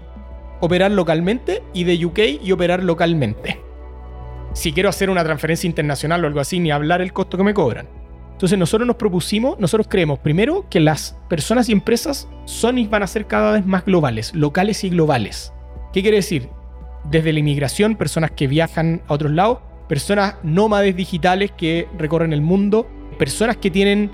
operar localmente y de UK y operar localmente. Si quiero hacer una transferencia internacional o algo así, ni hablar el costo que me cobran. Entonces nosotros nos propusimos, nosotros creemos primero que las personas y empresas son y van a ser cada vez más globales, locales y globales. ¿Qué quiere decir? Desde la inmigración, personas que viajan a otros lados, personas nómades digitales que recorren el mundo, personas que tienen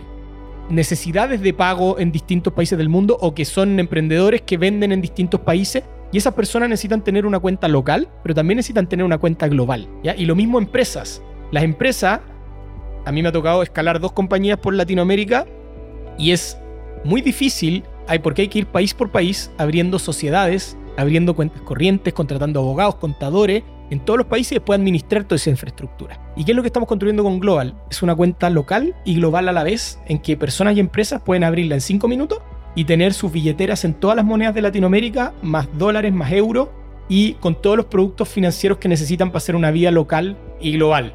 necesidades de pago en distintos países del mundo o que son emprendedores que venden en distintos países y esas personas necesitan tener una cuenta local, pero también necesitan tener una cuenta global. Y lo mismo empresas. Las empresas, a mí me ha tocado escalar dos compañías por Latinoamérica y es muy difícil, porque hay que ir país por país abriendo sociedades, abriendo cuentas corrientes, contratando abogados, contadores en todos los países y después administrar toda esa infraestructura. ¿Y qué es lo que estamos construyendo con Global? Es una cuenta local y global a la vez en que personas y empresas pueden abrirla en cinco minutos y tener sus billeteras en todas las monedas de Latinoamérica, más dólares, más euros, y con todos los productos financieros que necesitan para hacer una vida local y global.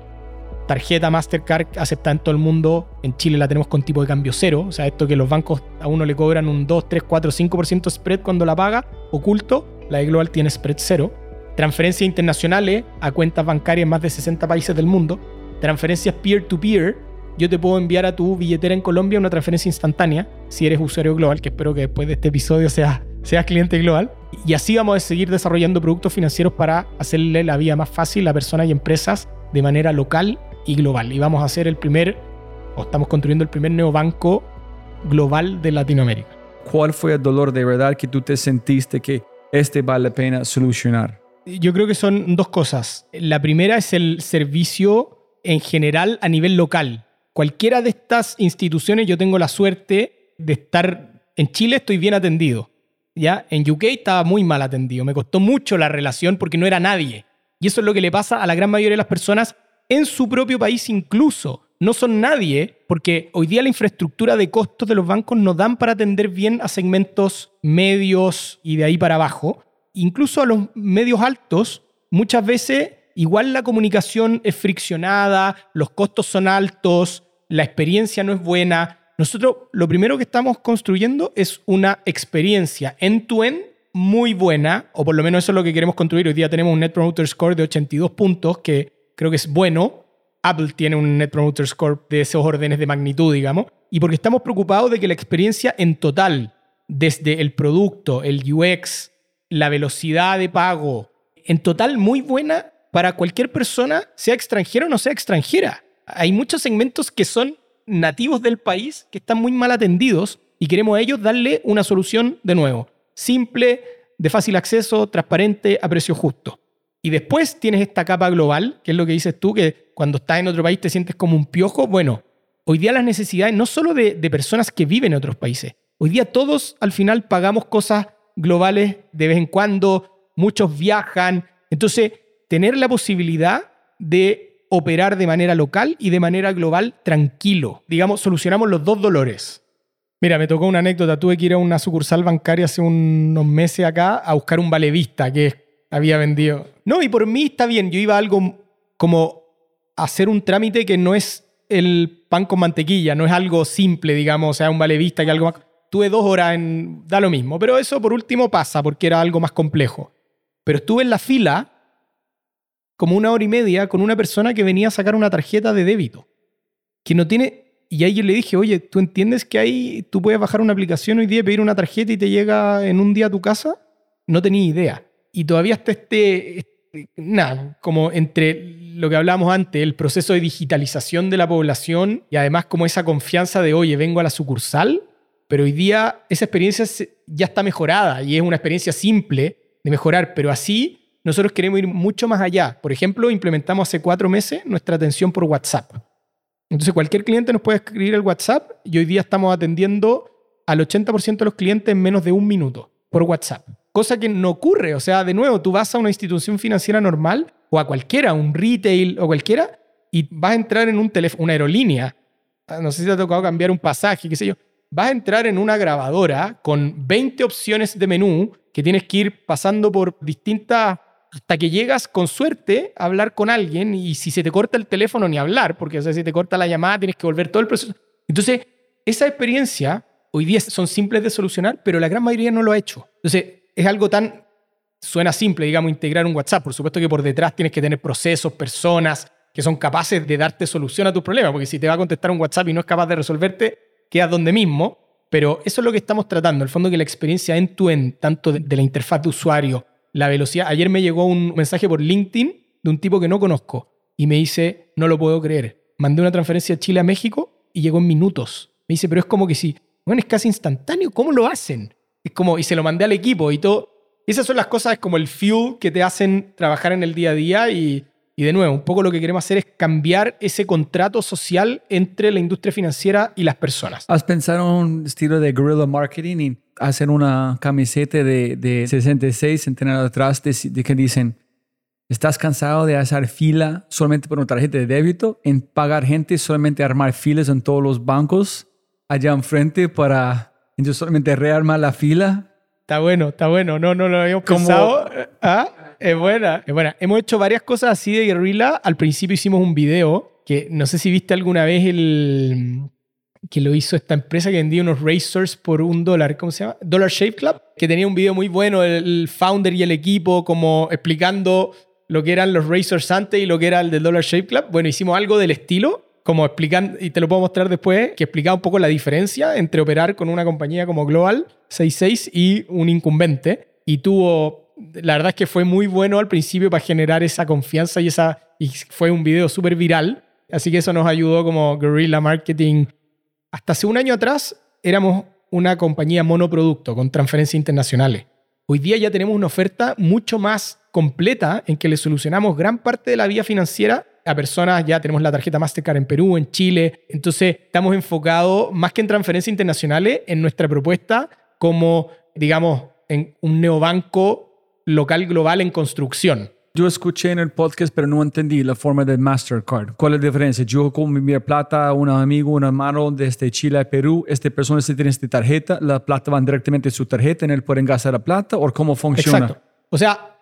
Tarjeta Mastercard aceptada en todo el mundo. En Chile la tenemos con tipo de cambio cero. O sea, esto que los bancos a uno le cobran un 2, 3, 4, 5% spread cuando la paga, oculto. La de Global tiene spread cero. Transferencias internacionales a cuentas bancarias en más de 60 países del mundo. Transferencias peer-to-peer yo te puedo enviar a tu billetera en Colombia una transferencia instantánea, si eres usuario global, que espero que después de este episodio seas, seas cliente global. Y así vamos a seguir desarrollando productos financieros para hacerle la vida más fácil a personas y empresas de manera local y global. Y vamos a hacer el primer, o estamos construyendo el primer neobanco global de Latinoamérica. ¿Cuál fue el dolor de verdad que tú te sentiste que este vale la pena solucionar? Yo creo que son dos cosas. La primera es el servicio en general a nivel local cualquiera de estas instituciones yo tengo la suerte de estar en Chile estoy bien atendido. ¿ya? En UK estaba muy mal atendido, me costó mucho la relación porque no era nadie. Y eso es lo que le pasa a la gran mayoría de las personas en su propio país incluso. No son nadie porque hoy día la infraestructura de costos de los bancos no dan para atender bien a segmentos medios y de ahí para abajo. Incluso a los medios altos, muchas veces igual la comunicación es friccionada, los costos son altos, la experiencia no es buena. Nosotros lo primero que estamos construyendo es una experiencia end-to-end muy buena, o por lo menos eso es lo que queremos construir. Hoy día tenemos un Net Promoter Score de 82 puntos, que creo que es bueno. Apple tiene un Net Promoter Score de esos órdenes de magnitud, digamos. Y porque estamos preocupados de que la experiencia en total, desde el producto, el UX, la velocidad de pago, en total muy buena para cualquier persona, sea extranjera o no sea extranjera hay muchos segmentos que son nativos del país que están muy mal atendidos y queremos a ellos darle una solución de nuevo, simple, de fácil acceso, transparente, a precio justo. Y después tienes esta capa global, que es lo que dices tú, que cuando estás en otro país te sientes como un piojo. Bueno, hoy día las necesidades no solo de, personas que viven en otros países, hoy día todos al final pagamos cosas globales de vez en cuando, muchos viajan, entonces tener la posibilidad de operar de manera local y de manera global tranquilo. Digamos, solucionamos los dos dolores. Mira, me tocó una anécdota. Tuve que ir a una sucursal bancaria hace unos meses acá a buscar un valevista que había vendido. No, y por mí está bien. Yo iba a algo como hacer un trámite que no es el pan con mantequilla, no es algo simple, digamos, o sea, un valevista que algo. Tuve dos horas en. da lo mismo. Pero eso por último pasa porque era algo más complejo. Pero estuve en la fila como una hora y media con una persona que venía a sacar una tarjeta de débito, que no tiene Y ahí yo le dije, oye, ¿tú entiendes que ahí tú puedes bajar una aplicación hoy día, pedir una tarjeta y te llega en un día a tu casa? No tenía idea. Y todavía está este, este nada, como entre lo que hablábamos antes, el proceso de digitalización de la población y además como esa confianza de, oye, vengo a la sucursal, pero hoy día esa experiencia ya está mejorada y es una experiencia simple de mejorar, pero así nosotros queremos ir mucho más allá. Por ejemplo, implementamos hace cuatro meses nuestra atención por WhatsApp. Entonces cualquier cliente nos puede escribir el WhatsApp y hoy día estamos atendiendo al 80% de los clientes en menos de un minuto por WhatsApp. Cosa que no ocurre. O sea, de nuevo, tú vas a una institución financiera normal o a cualquiera, un retail o cualquiera, y vas a entrar en un teléfono, una aerolínea. No sé si te ha tocado cambiar un pasaje, qué sé yo. Vas a entrar en una grabadora con 20 opciones de menú que tienes que ir pasando por distintas hasta que llegas con suerte a hablar con alguien y si se te corta el teléfono ni hablar, porque o sea, si te corta la llamada tienes que volver todo el proceso. Entonces, esa experiencia hoy día son simples de solucionar, pero la gran mayoría no lo ha hecho. Entonces, es algo tan, suena simple, digamos, integrar un WhatsApp. Por supuesto que por detrás tienes que tener procesos, personas que son capaces de darte solución a tus problemas, porque si te va a contestar un WhatsApp y no es capaz de resolverte, quedas donde mismo. Pero eso es lo que estamos tratando, el fondo que la experiencia en tu en tanto de la interfaz de usuario, la velocidad. Ayer me llegó un mensaje por LinkedIn de un tipo que no conozco y me dice, no lo puedo creer. Mandé una transferencia de Chile a México y llegó en minutos. Me dice, pero es como que si, bueno, es casi instantáneo, ¿cómo lo hacen? Es como, y se lo mandé al equipo y todo. Esas son las cosas como el fuel que te hacen trabajar en el día a día y, y de nuevo, un poco lo que queremos hacer es cambiar ese contrato social entre la industria financiera y las personas. ¿Has pensado en un estilo de guerrilla marketing y hacer una camiseta de, de 66 centenario atrás de, de, que dicen, ¿estás cansado de hacer fila solamente por una tarjeta de débito? En pagar gente, solamente armar filas en todos los bancos allá enfrente para entonces solamente rearmar la fila. Está bueno, está bueno. No, no lo habíamos pensado. ¿Ah? Es buena, es buena. Hemos hecho varias cosas así de guerrilla. Al principio hicimos un video que no sé si viste alguna vez el que lo hizo esta empresa que vendía unos racers por un dólar, ¿cómo se llama? Dollar Shave Club, que tenía un video muy bueno, el founder y el equipo como explicando lo que eran los racers antes y lo que era el del Dollar Shave Club. Bueno, hicimos algo del estilo, como explicando, y te lo puedo mostrar después, que explicaba un poco la diferencia entre operar con una compañía como Global 66 y un incumbente. Y tuvo, la verdad es que fue muy bueno al principio para generar esa confianza y esa, y fue un video súper viral. Así que eso nos ayudó como guerrilla marketing hasta hace un año atrás éramos una compañía monoproducto con transferencias internacionales. Hoy día ya tenemos una oferta mucho más completa en que le solucionamos gran parte de la vía financiera a personas. Ya tenemos la tarjeta Mastercard en Perú, en Chile. Entonces estamos enfocados más que en transferencias internacionales en nuestra propuesta como, digamos, en un neobanco local global en construcción. Yo escuché en el podcast, pero no entendí la forma de Mastercard. ¿Cuál es la diferencia? Yo con mi plata, un amigo, un hermano desde Chile a Perú, esta persona se tiene esta tarjeta, la plata va directamente a su tarjeta, en él pueden gastar la plata, o cómo funciona. Exacto. O sea,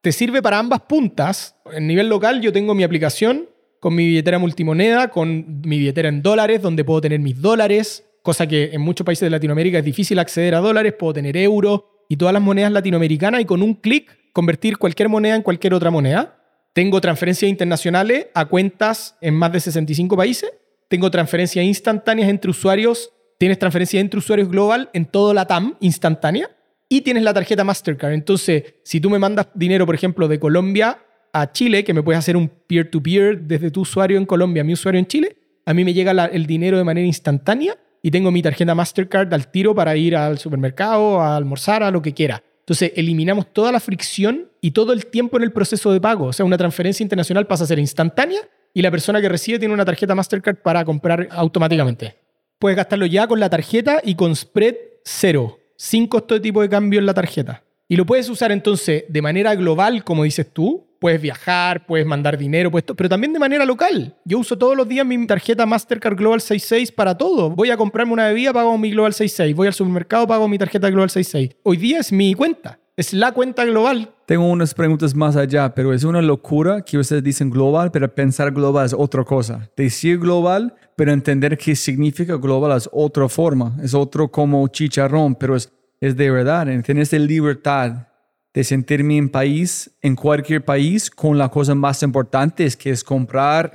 te sirve para ambas puntas. En nivel local, yo tengo mi aplicación con mi billetera multimoneda, con mi billetera en dólares, donde puedo tener mis dólares, cosa que en muchos países de Latinoamérica es difícil acceder a dólares, puedo tener euros y todas las monedas latinoamericanas y con un clic convertir cualquier moneda en cualquier otra moneda. Tengo transferencias internacionales a cuentas en más de 65 países. Tengo transferencias instantáneas entre usuarios. Tienes transferencias entre usuarios global en todo la TAM instantánea. Y tienes la tarjeta Mastercard. Entonces, si tú me mandas dinero, por ejemplo, de Colombia a Chile, que me puedes hacer un peer-to-peer desde tu usuario en Colombia a mi usuario en Chile, a mí me llega el dinero de manera instantánea y tengo mi tarjeta Mastercard al tiro para ir al supermercado, a almorzar, a lo que quiera. Entonces, eliminamos toda la fricción y todo el tiempo en el proceso de pago. O sea, una transferencia internacional pasa a ser instantánea y la persona que recibe tiene una tarjeta Mastercard para comprar automáticamente. Puedes gastarlo ya con la tarjeta y con spread cero, sin costo de tipo de cambio en la tarjeta. Y lo puedes usar entonces de manera global, como dices tú, puedes viajar, puedes mandar dinero, pero también de manera local. Yo uso todos los días mi tarjeta Mastercard Global 66 para todo. Voy a comprarme una bebida, pago mi Global 66. Voy al supermercado, pago mi tarjeta Global 66. Hoy día es mi cuenta. Es la cuenta global. Tengo unas preguntas más allá, pero es una locura que ustedes dicen global, pero pensar global es otra cosa. Decir global, pero entender qué significa global es otra forma. Es otro como chicharrón, pero es, es de verdad. Tienes libertad de sentirme en país, en cualquier país, con la cosa más importante es que es comprar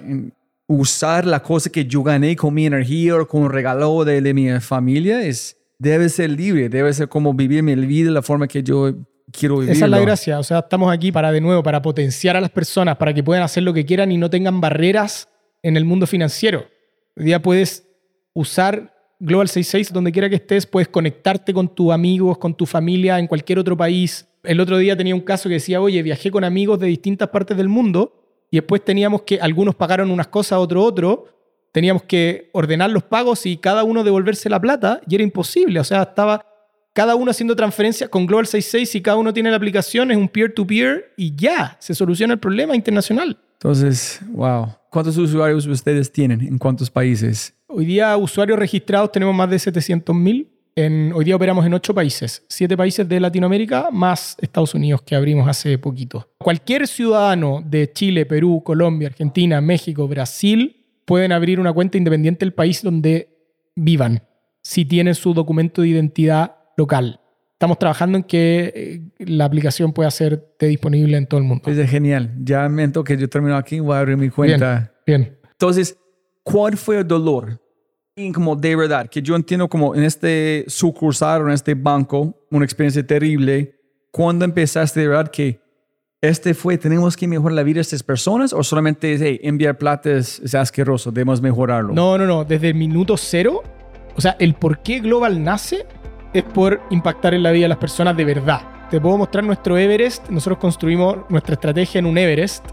usar la cosa que yo gané con mi energía o con un regalo de, de mi familia es, debe ser libre, debe ser como vivir mi vida de la forma que yo quiero vivir. Esa es la gracia. O sea, estamos aquí para, de nuevo, para potenciar a las personas, para que puedan hacer lo que quieran y no tengan barreras en el mundo financiero. Hoy día puedes usar Global 66 donde quiera que estés, puedes conectarte con tus amigos, con tu familia en cualquier otro país. El otro día tenía un caso que decía, oye, viajé con amigos de distintas partes del mundo y después teníamos que, algunos pagaron unas cosas, otro otro, teníamos que ordenar los pagos y cada uno devolverse la plata y era imposible. O sea, estaba cada uno haciendo transferencias con Global 66 y cada uno tiene la aplicación, es un peer-to-peer y ya, se soluciona el problema internacional. Entonces, wow. ¿Cuántos usuarios ustedes tienen? ¿En cuántos países? Hoy día usuarios registrados tenemos más de 700.000. Hoy día operamos en ocho países, siete países de Latinoamérica más Estados Unidos que abrimos hace poquito. Cualquier ciudadano de Chile, Perú, Colombia, Argentina, México, Brasil pueden abrir una cuenta independiente del país donde vivan, si tienen su documento de identidad local. Estamos trabajando en que eh, la aplicación pueda ser disponible en todo el mundo. Es genial. Ya me que yo termino aquí, voy a abrir mi cuenta. Bien, bien. Entonces, ¿cuál fue el dolor? Y como de verdad, que yo entiendo como en este sucursal o en este banco, una experiencia terrible, ¿cuándo empezaste de verdad que este fue, tenemos que mejorar la vida de estas personas o solamente hey, enviar plata es, asqueroso, debemos mejorarlo? No, no, no, desde el minuto cero, o sea, el por qué Global nace es por impactar en la vida de las personas de verdad. Te puedo mostrar nuestro Everest, nosotros construimos nuestra estrategia en un Everest,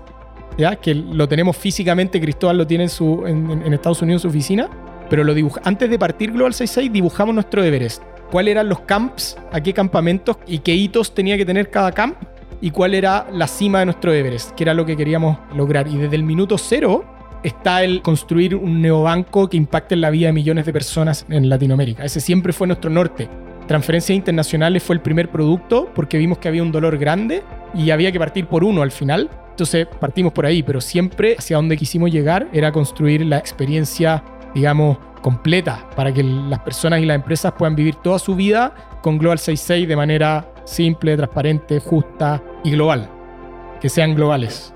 ¿ya? que lo tenemos físicamente, Cristóbal lo tiene en, su, en Estados Unidos en su oficina pero lo antes de partir Global 66 dibujamos nuestro Everest. ¿Cuáles eran los camps, a qué campamentos y qué hitos tenía que tener cada camp? Y cuál era la cima de nuestro Everest, que era lo que queríamos lograr. Y desde el minuto cero está el construir un neobanco que impacte en la vida de millones de personas en Latinoamérica. Ese siempre fue nuestro norte. Transferencias internacionales fue el primer producto porque vimos que había un dolor grande y había que partir por uno al final. Entonces partimos por ahí, pero siempre hacia donde quisimos llegar era construir la experiencia digamos, completa para que las personas y las empresas puedan vivir toda su vida con Global 66 de manera simple, transparente, justa y global. Que sean globales.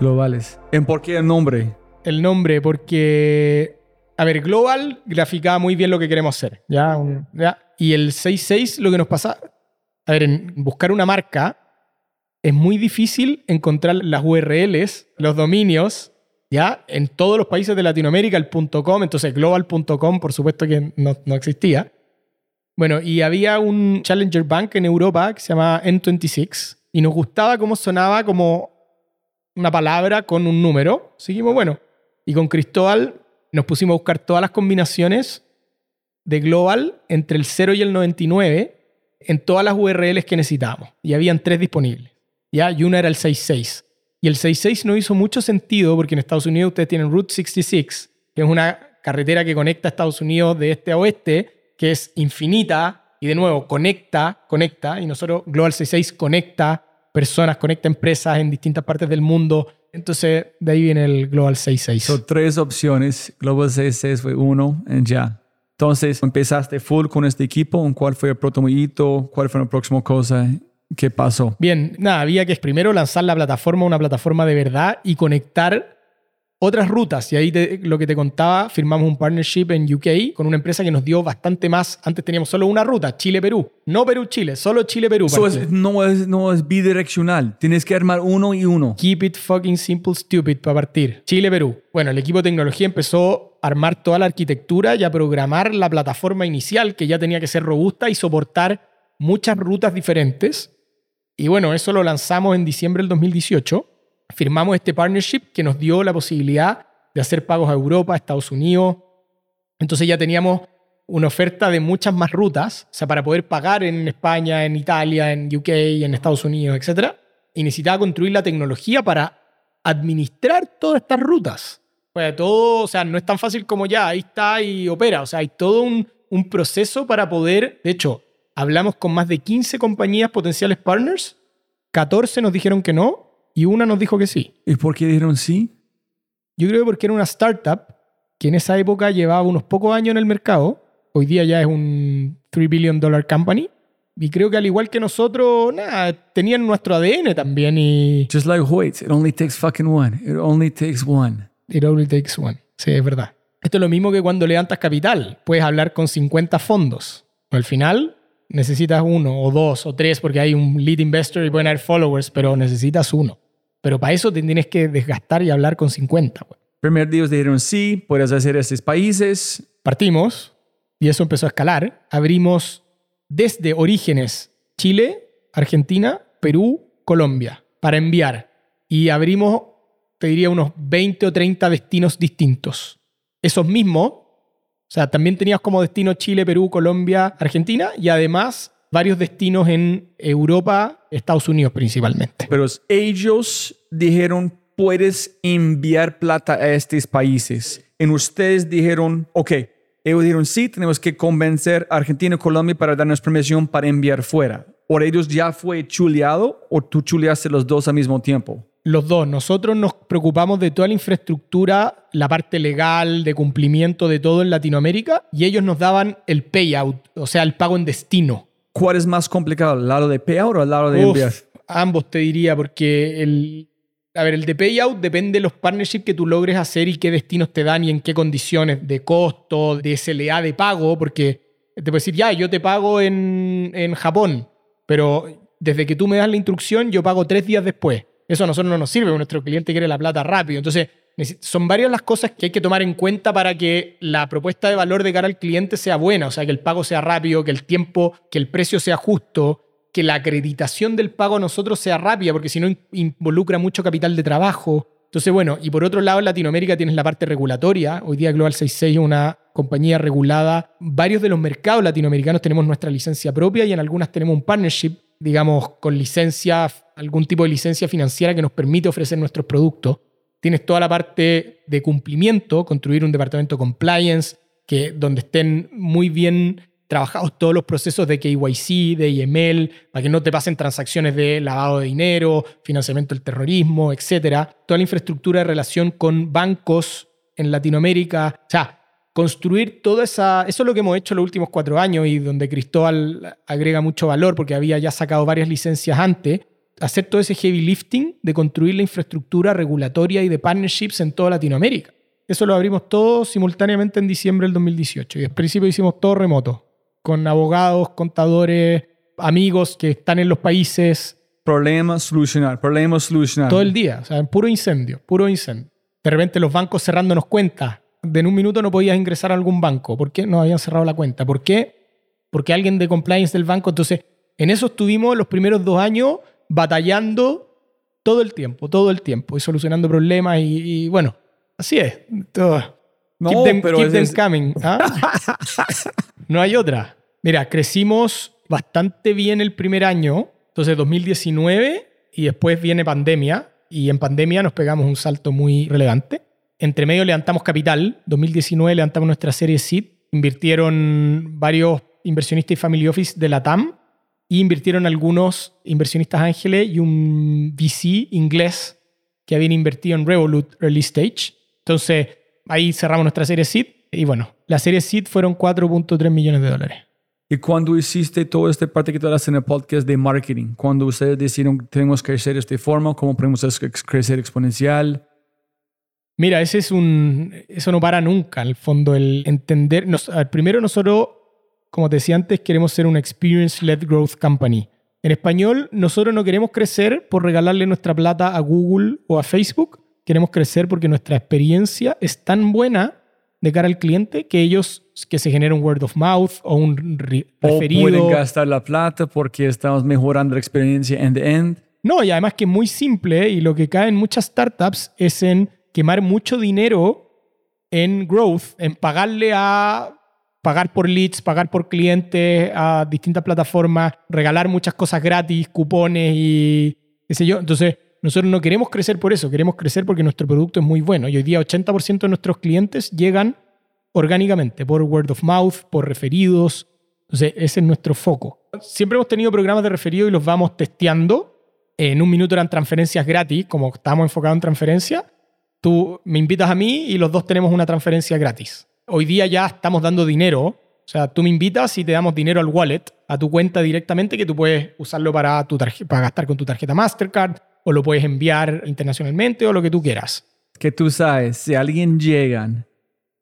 Globales. ¿En por qué el nombre? El nombre, porque, a ver, Global graficaba muy bien lo que queremos hacer. ¿ya? Y el 66 lo que nos pasa, a ver, buscar una marca es muy difícil encontrar las URLs, los dominios ¿ya? En todos los países de Latinoamérica, el .com, entonces global.com, por supuesto que no, existía. Bueno, y había un Challenger Bank en Europa que se llamaba N26 y nos gustaba cómo sonaba como una palabra con un número. Seguimos, bueno, y con Cristóbal nos pusimos a buscar todas las combinaciones de Global entre el 0 y el 99 en todas las URLs que necesitábamos. Y habían tres disponibles. ¿ya? Y una era el 66. Y el 66 no hizo mucho sentido porque en Estados Unidos ustedes tienen Route 66, que es una carretera que conecta a Estados Unidos de este a oeste, que es infinita y de nuevo conecta, conecta, y nosotros Global 66 conecta personas, conecta empresas en distintas partes del mundo. Entonces, de ahí viene el Global 66. Son tres opciones. Global 66 fue uno en ya. Entonces, empezaste full con este equipo. ¿Cuál fue el próximo hito? ¿Cuál fue la próxima cosa? ¿Qué pasó? Bien, nada, había que primero lanzar la plataforma, una plataforma de verdad y conectar otras rutas. Y ahí lo que te contaba, firmamos un partnership en UK con una empresa que nos dio bastante más. Antes teníamos solo una ruta, Chile-Perú. No Perú-Chile, solo Chile-Perú. no, es, no es bidireccional. Tienes que armar uno y uno. Keep it fucking simple, stupid para partir. Chile-Perú. Bueno, el equipo de tecnología empezó a armar toda la arquitectura y a programar la plataforma inicial que ya tenía que ser robusta y soportar muchas rutas diferentes y bueno, eso lo lanzamos en diciembre del 2018. Firmamos este partnership que nos dio la posibilidad de hacer pagos a Europa, a Estados Unidos. Entonces ya teníamos una oferta de muchas más rutas, o sea, para poder pagar en España, en Italia, en UK, en Estados Unidos, etc. Y necesitaba construir la tecnología para administrar todas estas rutas. Pues todo, o sea, no es tan fácil como ya, ahí está y opera. O sea, hay todo un, un proceso para poder, de hecho, hablamos con más de 15 compañías potenciales partners, 14 nos dijeron que no y una nos dijo que sí. ¿Y por qué dijeron sí? Yo creo que porque era una startup que en esa época llevaba unos pocos años en el mercado, hoy día ya es un 3 billion dollar company. Y creo que al igual que nosotros, nada, tenían nuestro ADN también y... Just like Hoyt, it only takes fucking one. It only takes one. It only takes one. Sí, es verdad. Esto es lo mismo que cuando levantas capital. Puedes hablar con 50 fondos. Al final necesitas uno o dos o tres porque hay un lead investor y pueden haber followers, pero necesitas uno. Pero para eso te tienes que desgastar y hablar con 50. güey. Primer día dijeron sí, puedes hacer estos países. Partimos y eso empezó a escalar. Abrimos desde orígenes Chile, Argentina, Perú, Colombia para enviar. Y abrimos, te diría, unos 20 o 30 destinos distintos. Esos mismos, o sea, también tenías como destino Chile, Perú, Colombia, Argentina y además varios destinos en Europa, Estados Unidos principalmente. Pero ellos dijeron, puedes enviar plata a estos países. En ustedes dijeron, ok, ellos dijeron, sí, tenemos que convencer a Argentina y Colombia para darnos permisión para enviar fuera. ¿O ellos ya fue chuleado o tú chuleaste los dos al mismo tiempo? Los dos. Nosotros nos preocupamos de toda la infraestructura, la parte legal, de cumplimiento de todo en Latinoamérica, y ellos nos daban el payout, o sea, el pago en destino. ¿Cuál es más complicado, el lado de payout o el lado de Uf, enviar? ambos te diría, porque el, a ver, el de payout depende de los partnerships que tú logres hacer y qué destinos te dan y en qué condiciones de costo, de SLA de pago, porque te puedo decir, ya, yo te pago en, en Japón, pero desde que tú me das la instrucción, yo pago tres días después. Eso a nosotros no nos sirve, nuestro cliente quiere la plata rápido. Entonces, son varias las cosas que hay que tomar en cuenta para que la propuesta de valor de cara al cliente sea buena, o sea, que el pago sea rápido, que el tiempo, que el precio sea justo, que la acreditación del pago a nosotros sea rápida, porque si no in- involucra mucho capital de trabajo. Entonces, bueno, y por otro lado, en Latinoamérica tienes la parte regulatoria. Hoy día Global 66 es una compañía regulada. Varios de los mercados latinoamericanos tenemos nuestra licencia propia y en algunas tenemos un partnership, digamos, con licencia, algún tipo de licencia financiera que nos permite ofrecer nuestros productos. Tienes toda la parte de cumplimiento, construir un departamento compliance, que, donde estén muy bien trabajados todos los procesos de KYC, de IML, para que no te pasen transacciones de lavado de dinero, financiamiento del terrorismo, etc. Toda la infraestructura de relación con bancos en Latinoamérica. O sea, construir toda esa... Eso es lo que hemos hecho los últimos cuatro años y donde Cristóbal agrega mucho valor porque había ya sacado varias licencias antes. Hacer todo ese heavy lifting de construir la infraestructura regulatoria y de partnerships en toda Latinoamérica. Eso lo abrimos todo simultáneamente en diciembre del 2018 y al principio hicimos todo remoto, con abogados, contadores, amigos que están en los países Problema, solucionar, problema, solucionar. todo el día, o sea, puro incendio, puro incendio. De repente los bancos cerrándonos cuentas. De en un minuto no podías ingresar a algún banco. ¿Por qué? No habían cerrado la cuenta. ¿Por qué? Porque alguien de compliance del banco. Entonces, en eso estuvimos los primeros dos años batallando todo el tiempo, todo el tiempo, y solucionando problemas. Y, y bueno, así es. Todo. No, keep them, pero keep them es- coming. ¿ah? <laughs> no hay otra. Mira, crecimos bastante bien el primer año, entonces 2019, y después viene pandemia, y en pandemia nos pegamos un salto muy relevante. Entre medio levantamos capital, 2019 levantamos nuestra serie SEED, invirtieron varios inversionistas y family office de la TAM, y invirtieron algunos inversionistas ángeles y un VC inglés que habían invertido en Revolut Early Stage. Entonces, ahí cerramos nuestra serie SEED, y bueno, la serie SEED fueron 4.3 millones de dólares. Y cuando hiciste toda esta parte que tú hablas en el podcast de marketing, cuando ustedes decidieron tenemos que crecer de esta forma, cómo podemos crecer exponencial, Mira, ese es un. Eso no para nunca, el fondo, el entender. Nos, ver, primero, nosotros, como te decía antes, queremos ser una Experience-led Growth Company. En español, nosotros no queremos crecer por regalarle nuestra plata a Google o a Facebook. Queremos crecer porque nuestra experiencia es tan buena de cara al cliente que ellos, que se genere un word of mouth o un re- o referido. pueden gastar la plata porque estamos mejorando la experiencia end-to-end. No, y además que es muy simple y lo que cae en muchas startups es en quemar mucho dinero en growth, en pagarle a pagar por leads, pagar por clientes a distintas plataformas, regalar muchas cosas gratis, cupones y qué sé yo. Entonces, nosotros no queremos crecer por eso, queremos crecer porque nuestro producto es muy bueno. Y hoy día 80% de nuestros clientes llegan orgánicamente, por word of mouth, por referidos. Entonces, ese es nuestro foco. Siempre hemos tenido programas de referido y los vamos testeando. En un minuto eran transferencias gratis, como estamos enfocados en transferencia. Tú me invitas a mí y los dos tenemos una transferencia gratis. Hoy día ya estamos dando dinero. O sea, tú me invitas y te damos dinero al wallet, a tu cuenta directamente, que tú puedes usarlo para, tu para gastar con tu tarjeta Mastercard o lo puedes enviar internacionalmente o lo que tú quieras. que tú sabes, si alguien llegan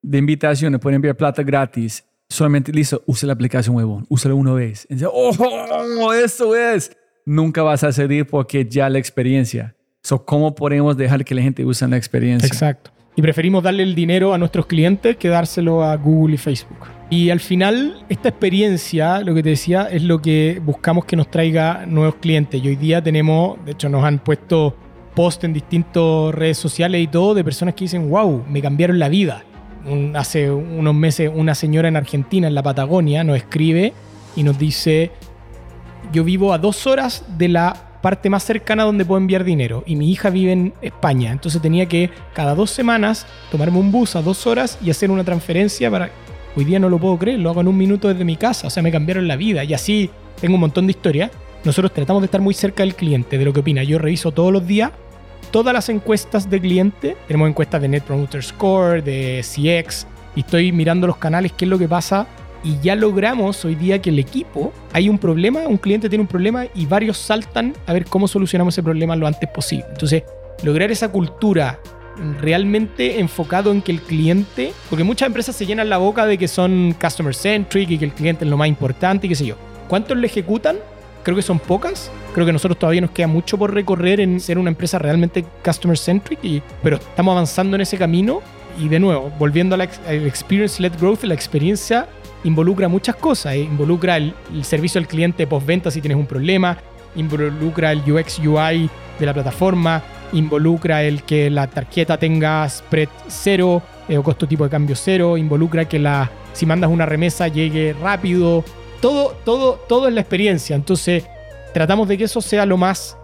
de invitaciones, pueden enviar plata gratis, solamente listo, usa la aplicación huevón, úsala una vez. Y dice, oh, eso es. Nunca vas a ceder porque ya la experiencia. So, ¿Cómo podemos dejar que la gente use la experiencia? Exacto. Y preferimos darle el dinero a nuestros clientes que dárselo a Google y Facebook. Y al final, esta experiencia, lo que te decía, es lo que buscamos que nos traiga nuevos clientes. Y hoy día tenemos, de hecho, nos han puesto post en distintas redes sociales y todo de personas que dicen, wow, me cambiaron la vida. hace unos meses una señora en Argentina, en la Patagonia, nos escribe y nos dice, yo vivo a dos horas de la parte más cercana donde puedo enviar dinero y mi hija vive en España, entonces tenía que cada dos semanas tomarme un bus a dos horas y hacer una transferencia para... Hoy día no lo puedo creer, lo hago en un minuto desde mi casa, o sea, me cambiaron la vida y así tengo un montón de historias. Nosotros tratamos de estar muy cerca del cliente, de lo que opina. Yo reviso todos los días todas las encuestas de cliente. Tenemos encuestas de Net Promoter Score, de CX, y estoy mirando los canales, qué es lo que pasa. Y ya logramos hoy día que el equipo, hay un problema, un cliente tiene un problema y varios saltan a ver cómo solucionamos ese problema lo antes posible. Entonces, lograr esa cultura realmente enfocado en que el cliente, porque muchas empresas se llenan la boca de que son customer centric y que el cliente es lo más importante y qué sé yo. ¿Cuántos le ejecutan? Creo que son pocas. Creo que nosotros todavía nos queda mucho por recorrer en ser una empresa realmente customer centric, y, pero estamos avanzando en ese camino. Y de nuevo, volviendo al experience-led growth, la experiencia involucra muchas cosas. Eh, involucra el, servicio al cliente postventa si tienes un problema, involucra el UX UI de la plataforma, involucra el que la tarjeta tenga spread cero eh, o costo tipo de cambio cero, involucra que la, si mandas una remesa llegue rápido, todo, todo, todo es la experiencia. Entonces, tratamos de que eso sea lo más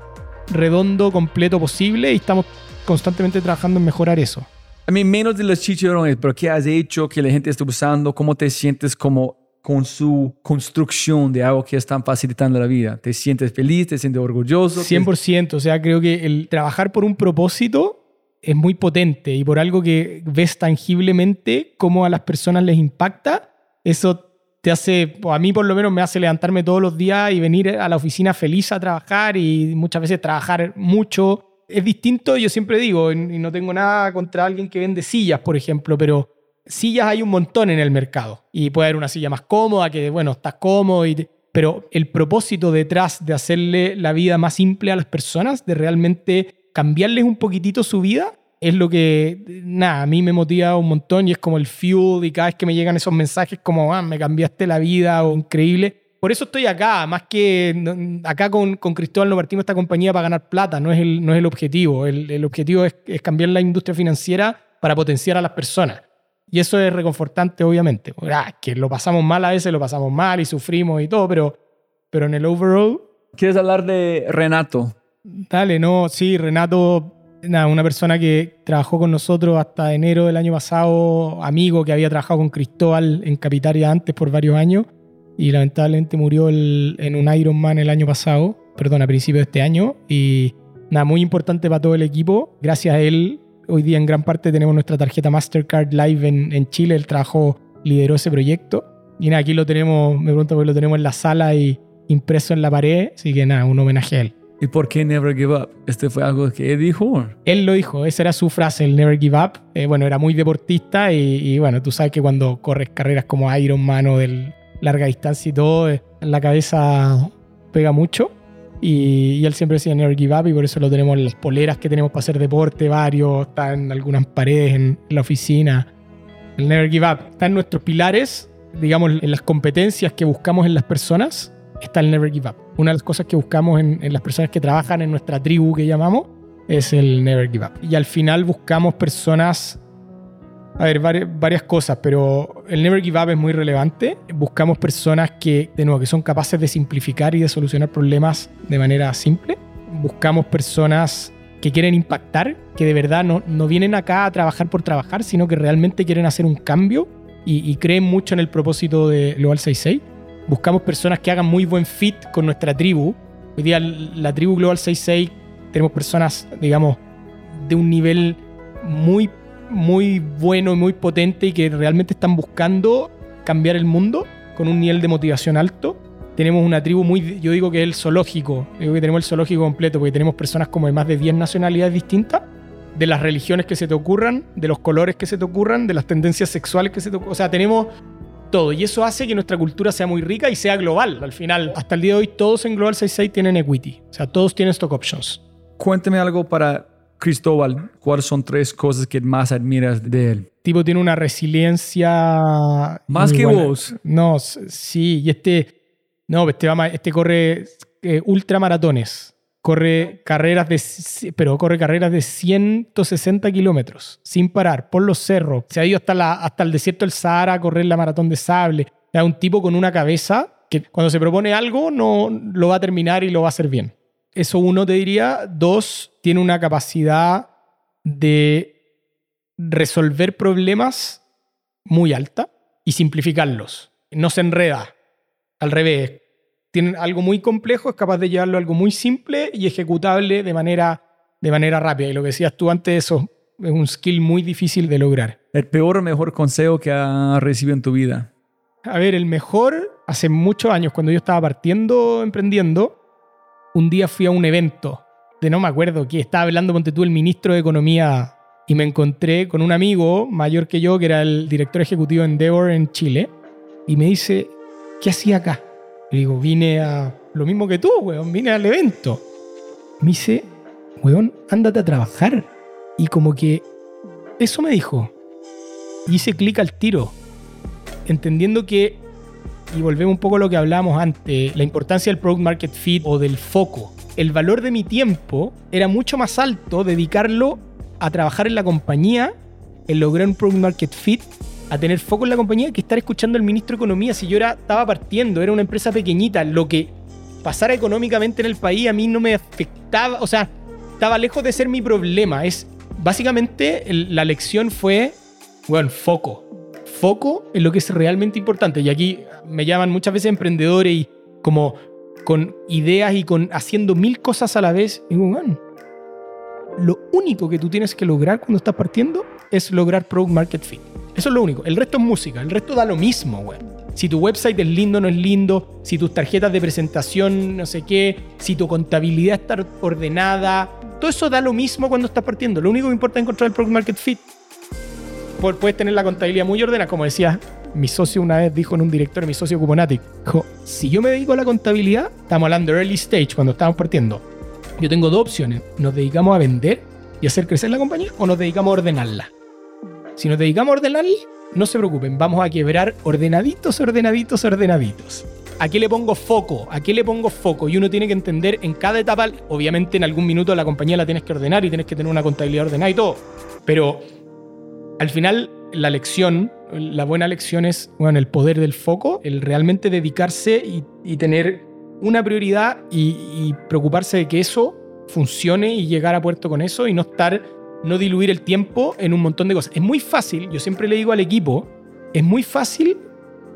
redondo, completo posible y estamos constantemente trabajando en mejorar eso. A mí, menos de los chicharrones, pero ¿qué has hecho que la gente esté usando? ¿Cómo te sientes como con su construcción de algo que están facilitando la vida? ¿Te sientes feliz? ¿Te sientes orgulloso? 100%. O sea, creo que el trabajar por un propósito es muy potente y por algo que ves tangiblemente cómo a las personas les impacta, eso te hace, a mí por lo menos me hace levantarme todos los días y venir a la oficina feliz a trabajar y muchas veces trabajar mucho. Es distinto, yo siempre digo, y no tengo nada contra alguien que vende sillas, por ejemplo, pero sillas hay un montón en el mercado y puede haber una silla más cómoda que, bueno, estás cómodo, pero el propósito detrás de hacerle la vida más simple a las personas, de realmente cambiarles un poquitito su vida, es lo que, nada, a mí me motiva un montón y es como el fuel y cada vez que me llegan esos mensajes como, ah, me cambiaste la vida o increíble. Por eso estoy acá, más que acá con, con Cristóbal no partimos esta compañía para ganar plata, no es el, no es el objetivo. El, el objetivo es, es, cambiar la industria financiera para potenciar a las personas. Y eso es reconfortante, obviamente. Ah, que lo pasamos mal a veces, lo pasamos mal y sufrimos y todo, pero, pero en el overall... ¿Quieres hablar de Renato? Dale, no, sí, Renato una persona que trabajó con nosotros hasta enero del año pasado, amigo que había trabajado con Cristóbal en Capitaria antes por varios años y lamentablemente murió en un Ironman el año pasado, perdón, a principios de este año y nada, muy importante para todo el equipo. Gracias a él, hoy día en gran parte tenemos nuestra tarjeta Mastercard Live en, en Chile, él trabajó, lideró ese proyecto y nada, aquí lo tenemos, me pregunto porque lo tenemos en la sala y impreso en la pared, así que nada, un homenaje a él. ¿Y por qué Never Give Up? ¿Este fue algo que él dijo? Él lo dijo, esa era su frase, el Never Give Up. Eh, bueno, era muy deportista y, bueno, tú sabes que cuando corres carreras como Ironman o de larga distancia y todo, eh, la cabeza pega mucho. Y, él siempre decía Never Give Up y por eso lo tenemos en las poleras que tenemos para hacer deporte, varios, está en algunas paredes en la oficina. El Never Give Up está en nuestros pilares, digamos, en las competencias que buscamos en las personas está el Never Give Up. Una de las cosas que buscamos en, las personas que trabajan en nuestra tribu que llamamos es el Never Give Up. Y al final buscamos personas, a ver, varias, cosas, pero el Never Give Up es muy relevante. Buscamos personas que, de nuevo, que son capaces de simplificar y de solucionar problemas de manera simple. Buscamos personas que quieren impactar, que de verdad no, no vienen acá a trabajar por trabajar, sino que realmente quieren hacer un cambio y, y creen mucho en el propósito de Global 66 buscamos personas que hagan muy buen fit con nuestra tribu. Hoy día la tribu Global 66 tenemos personas, digamos, de un nivel muy, muy bueno y muy potente y que realmente están buscando cambiar el mundo con un nivel de motivación alto. Tenemos una tribu muy, yo digo que es el zoológico, digo que tenemos el zoológico completo porque tenemos personas como de más de 10 nacionalidades distintas de las religiones que se te ocurran, de los colores que se te ocurran, de las tendencias sexuales que se te ocurran. O sea, tenemos todo. Y eso hace que nuestra cultura sea muy rica y sea global. Al final, hasta el día de hoy, todos en Global 66 tienen equity. O sea, todos tienen stock options. Cuéntame algo para Cristóbal. ¿Cuáles son tres cosas que más admiras de él? Tipo, tiene una resiliencia. Más que buena. vos. No, sí. Y este. No, este, este corre eh, ultramaratones. Corre carreras de. Pero corre carreras de 160 kilómetros. Sin parar. Por los cerros. Se ha ido hasta, la, hasta el desierto del Sahara a correr la maratón de sable. Es un tipo con una cabeza que cuando se propone algo no lo va a terminar y lo va a hacer bien. Eso uno te diría. Dos, tiene una capacidad de resolver problemas muy alta y simplificarlos. No se enreda. Al revés. Tiene algo muy complejo, es capaz de llevarlo a algo muy simple y ejecutable de manera, de manera rápida. Y lo que decías tú antes, eso es un skill muy difícil de lograr. El peor o mejor consejo que has recibido en tu vida. A ver, el mejor, hace muchos años, cuando yo estaba partiendo, emprendiendo, un día fui a un evento de no me acuerdo que estaba hablando, ponte tú, el ministro de Economía y me encontré con un amigo mayor que yo, que era el director ejecutivo de Endeavor en Chile, y me dice, ¿qué hacía acá? Le digo, vine a lo mismo que tú, weón, vine al evento. Me dice, weón, ándate a trabajar. Y como que eso me dijo. Y hice clic al tiro entendiendo que, y volvemos un poco a lo que hablábamos antes, la importancia del product market fit o del foco. El valor de mi tiempo era mucho más alto dedicarlo a trabajar en la compañía, en lograr un product market fit, a tener foco en la compañía, que estar escuchando al ministro de Economía. Si yo era, estaba partiendo, era una empresa pequeñita, lo que pasara económicamente en el país a mí no me afectaba, o sea, estaba lejos de ser mi problema. Es básicamente la lección fue, bueno, foco foco en lo que es realmente importante. Y aquí me llaman muchas veces emprendedores y como con ideas y con haciendo mil cosas a la vez. Y digo, "Man, lo único que tú tienes que lograr cuando estás partiendo es lograr product market fit. Eso es lo único. El resto es música. El resto da lo mismo, güey. Si tu website es lindo o no es lindo, si tus tarjetas de presentación no sé qué, si tu contabilidad está ordenada, todo eso da lo mismo cuando estás partiendo. Lo único que importa es encontrar el product market fit puedes tener la contabilidad muy ordenada, como decía mi socio una vez dijo en un directorio, mi socio Cuponatic, dijo, si yo me dedico a la contabilidad, estamos hablando de early stage, cuando estamos partiendo, yo tengo dos opciones, nos dedicamos a vender y hacer crecer la compañía o nos dedicamos a ordenarla. Si nos dedicamos a ordenarla, no se preocupen, vamos a quebrar ordenaditos, ordenaditos, ordenaditos. ¿A qué le pongo foco? ¿A qué le pongo foco? Y uno tiene que entender en cada etapa, obviamente en algún minuto la compañía la tienes que ordenar y tienes que tener una contabilidad ordenada y todo, pero al final, la lección, la buena lección es bueno, el poder del foco, el realmente dedicarse y, tener una prioridad y, y preocuparse de que eso funcione y llegar a puerto con eso y no estar, no diluir el tiempo en un montón de cosas. Es muy fácil, yo siempre le digo al equipo, es muy fácil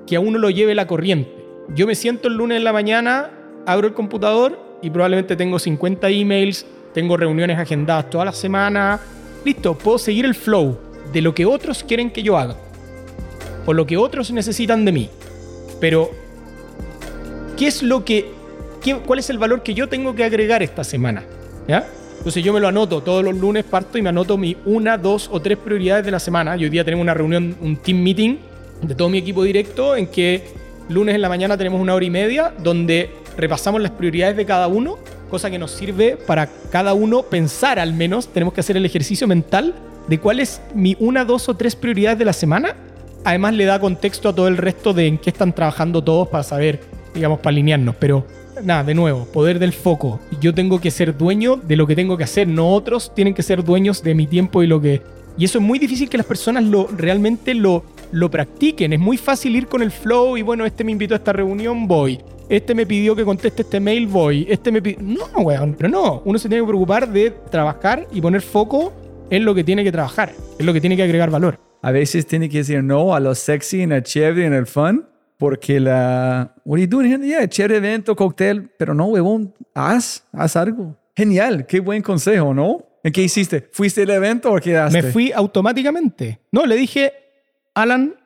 que a uno lo lleve la corriente. Yo me siento el lunes en la mañana, abro el computador y probablemente tengo 50 emails, tengo reuniones agendadas toda la semana. Listo, puedo seguir el flow de lo que otros quieren que yo haga o lo que otros necesitan de mí. Pero, ¿qué es lo que, qué- cuál es el valor que yo tengo que agregar esta semana? ¿Ya? Entonces yo me lo anoto, todos los lunes parto y me anoto mi una, dos o tres prioridades de la semana. Y hoy día tenemos una reunión, un team meeting de todo mi equipo directo en que lunes en la mañana tenemos una hora y media donde repasamos las prioridades de cada uno, cosa que nos sirve para cada uno pensar al menos, tenemos que hacer el ejercicio mental de cuál es mi una, dos o tres prioridades de la semana. Además le da contexto a todo el resto de en qué están trabajando todos para saber, digamos, para alinearnos. Pero nada, de nuevo, poder del foco. Yo tengo que ser dueño de lo que tengo que hacer, no otros tienen que ser dueños de mi tiempo y lo que... Y eso es muy difícil que las personas lo realmente lo, lo practiquen. Es muy fácil ir con el flow y bueno, este me invitó a esta reunión, voy. Este me pidió que conteste este mail, voy. Este me pidió... No, weón, pero no. Uno se tiene que preocupar de trabajar y poner foco en lo que tiene que trabajar, en lo que tiene que agregar valor. A veces tiene que decir no a lo sexy, en el chévere, en el fun, porque la... What are you doing here? Yeah, chévere evento, cóctel, pero no, huevón, haz, haz algo. Genial, qué buen consejo, ¿no? ¿En qué hiciste? ¿Fuiste al evento o quedaste? Me fui automáticamente. No, le dije, Alan,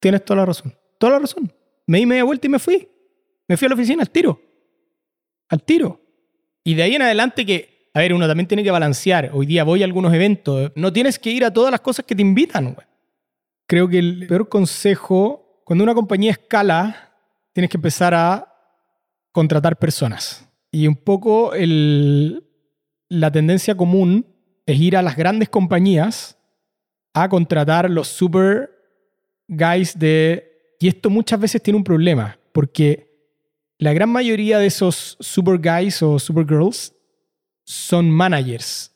tienes toda la razón. Toda la razón. Me di media vuelta y me fui. Me fui a la oficina al tiro. Al tiro. Y de ahí en adelante que A ver, uno también tiene que balancear. Hoy día voy a algunos eventos. No tienes que ir a todas las cosas que te invitan. Creo que el peor consejo, cuando una compañía escala, tienes que empezar a contratar personas. Y un poco el, la tendencia común es ir a las grandes compañías a contratar los super guys de... Y esto muchas veces tiene un problema, porque la gran mayoría de esos super guys o super girls son managers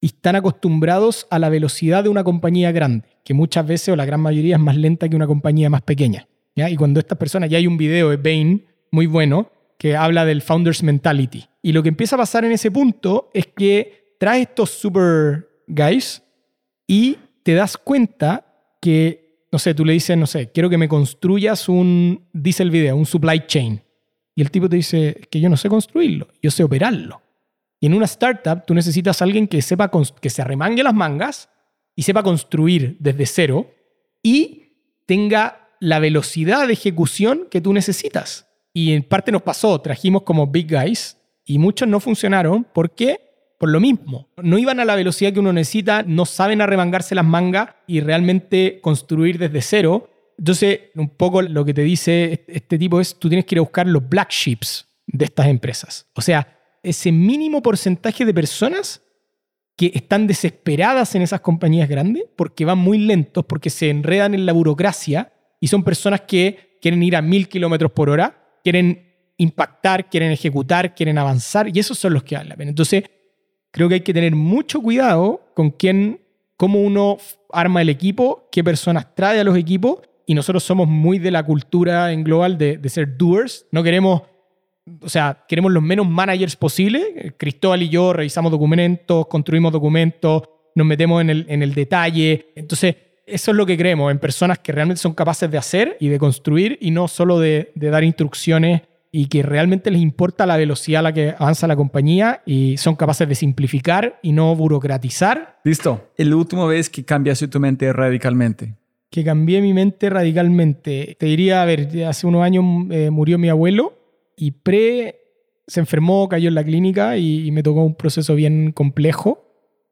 y están acostumbrados a la velocidad de una compañía grande, que muchas veces o la gran mayoría es más lenta que una compañía más pequeña. Y cuando estas personas, ya hay un video de Bain muy bueno que habla del founder's mentality. Y lo que empieza a pasar en ese punto es que trae estos super guys y te das cuenta que, no sé, tú le dices, no sé, quiero que me construyas un, dice el video, un supply chain. Y el tipo te dice que yo no sé construirlo, yo sé operarlo. Y en una startup tú necesitas a alguien que sepa que se arremangue las mangas y sepa construir desde cero y tenga la velocidad de ejecución que tú necesitas. Y en parte nos pasó, trajimos como big guys y muchos no funcionaron. ¿Por qué? Por lo mismo. No iban a la velocidad que uno necesita, no saben arremangarse las mangas y realmente construir desde cero. Entonces, un poco lo que te dice este tipo es, tú tienes que ir a buscar los black sheeps de estas empresas. O sea, ese mínimo porcentaje de personas que están desesperadas en esas compañías grandes porque van muy lentos, porque se enredan en la burocracia y son personas que quieren ir a mil kilómetros por hora quieren impactar, quieren ejecutar, quieren avanzar, y esos son los que pena. Entonces, creo que hay que tener mucho cuidado con quién, cómo uno arma el equipo, qué personas trae a los equipos, y nosotros somos muy de la cultura en global de, ser doers. No queremos, o sea, queremos los menos managers posible. Cristóbal y yo revisamos documentos, construimos documentos, nos metemos en el, en el detalle. Entonces, eso es lo que creemos, en personas que realmente son capaces de hacer y de construir y no solo de, dar instrucciones y que realmente les importa la velocidad a la que avanza la compañía y son capaces de simplificar y no burocratizar. Listo. El último vez que cambiaste tu mente radicalmente. Que cambié mi mente radicalmente. Te diría, a ver, hace unos años eh, murió mi abuelo y pre se enfermó, cayó en la clínica y me tocó un proceso bien complejo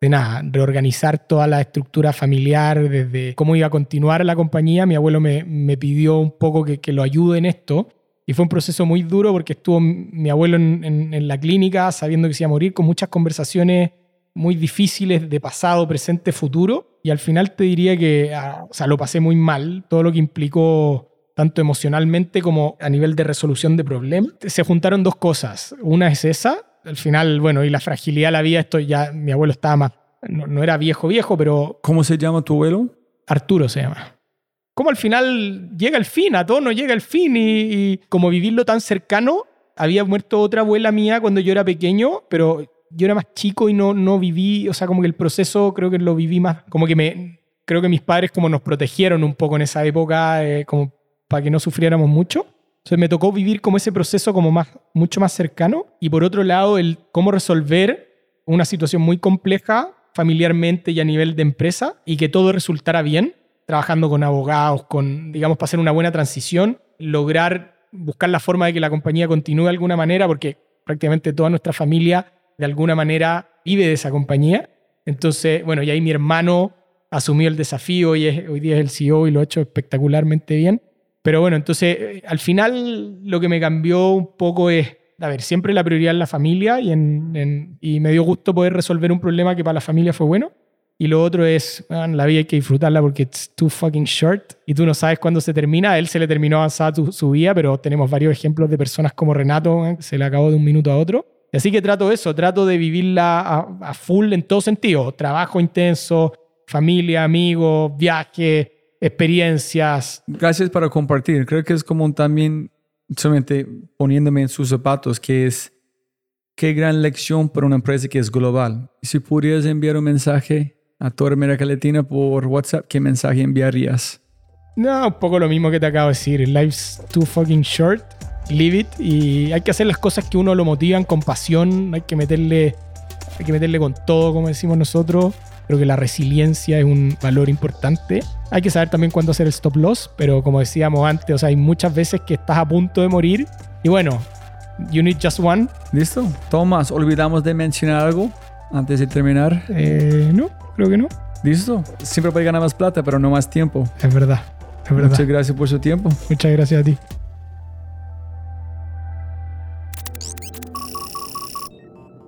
de nada, reorganizar toda la estructura familiar, desde cómo iba a continuar la compañía. Mi abuelo me, me pidió un poco que, que, lo ayude en esto. Y fue un proceso muy duro porque estuvo mi abuelo en, en, la clínica sabiendo que se iba a morir, con muchas conversaciones muy difíciles de pasado, presente, futuro. Y al final te diría que, ah, o sea, lo pasé muy mal, todo lo que implicó tanto emocionalmente como a nivel de resolución de problemas. Se juntaron dos cosas. Una es esa, al final, bueno, y la fragilidad de la vida, esto ya, mi abuelo estaba más, no, era viejo, viejo, pero... ¿Cómo se llama tu abuelo? Arturo se llama. ¿Cómo al final llega el fin? A todo no llega el fin y, como vivirlo tan cercano, había muerto otra abuela mía cuando yo era pequeño, pero yo era más chico y no, no viví, o sea, como que el proceso creo que lo viví más, como que me, creo que mis padres como nos protegieron un poco en esa época, eh, como para que no sufriéramos mucho. Entonces me tocó vivir como ese proceso como más, mucho más cercano. Y por otro lado, el cómo resolver una situación muy compleja familiarmente y a nivel de empresa y que todo resultara bien, trabajando con abogados, con, digamos, para hacer una buena transición, lograr buscar la forma de que la compañía continúe de alguna manera, porque prácticamente toda nuestra familia de alguna manera vive de esa compañía. Entonces, bueno, y ahí mi hermano asumió el desafío y hoy día es el CEO y lo ha hecho espectacularmente bien. Pero bueno, entonces eh, al final lo que me cambió un poco es, a ver, siempre la prioridad es la familia y, en, y me dio gusto poder resolver un problema que para la familia fue bueno. Y lo otro es, la vida hay que disfrutarla porque it's too fucking short y tú no sabes cuándo se termina. A él se le terminó avanzada su vida, pero tenemos varios ejemplos de personas como Renato, se le acabó de un minuto a otro. Así que trato eso, trato de vivirla a, a full en todo sentido. Trabajo intenso, familia, amigos, viaje, experiencias. Gracias para compartir. Creo que es como también, solamente poniéndome en sus zapatos, que es qué gran lección para una empresa que es global. Si pudieras enviar un mensaje a toda América Latina por WhatsApp, ¿qué mensaje enviarías? No, un poco lo mismo que te acabo de decir. Life's too fucking short. Live it. Y hay que hacer las cosas que uno lo motivan con pasión. Hay que meterle, hay que meterle con todo, como decimos nosotros. Creo que la resiliencia es un valor importante. Hay que saber también cuándo hacer el stop loss, pero como decíamos antes, o sea, hay muchas veces que estás a punto de morir y bueno, You need just one. ¿Listo? Tomás, ¿olvidamos de mencionar algo antes de terminar? Eh, no, creo que no. ¿Listo? Siempre puede ganar más plata, pero no más tiempo. Es verdad. Es verdad. Muchas gracias por su tiempo. Muchas gracias a ti.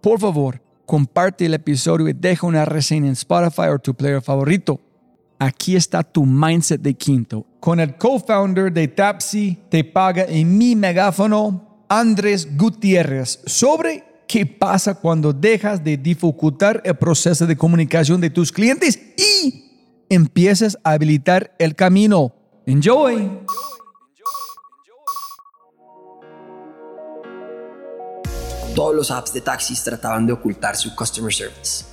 por favor, comparte el episodio y deja una reseña en Spotify o tu player favorito. Aquí está tu mindset de quinto. Con el co-founder de Tapsi, te paga en mi megáfono, Andrés Gutiérrez, sobre qué pasa cuando dejas de dificultar el proceso de comunicación de tus clientes y empiezas a habilitar el camino. Enjoy. Todos los apps de taxis trataban de ocultar su customer service.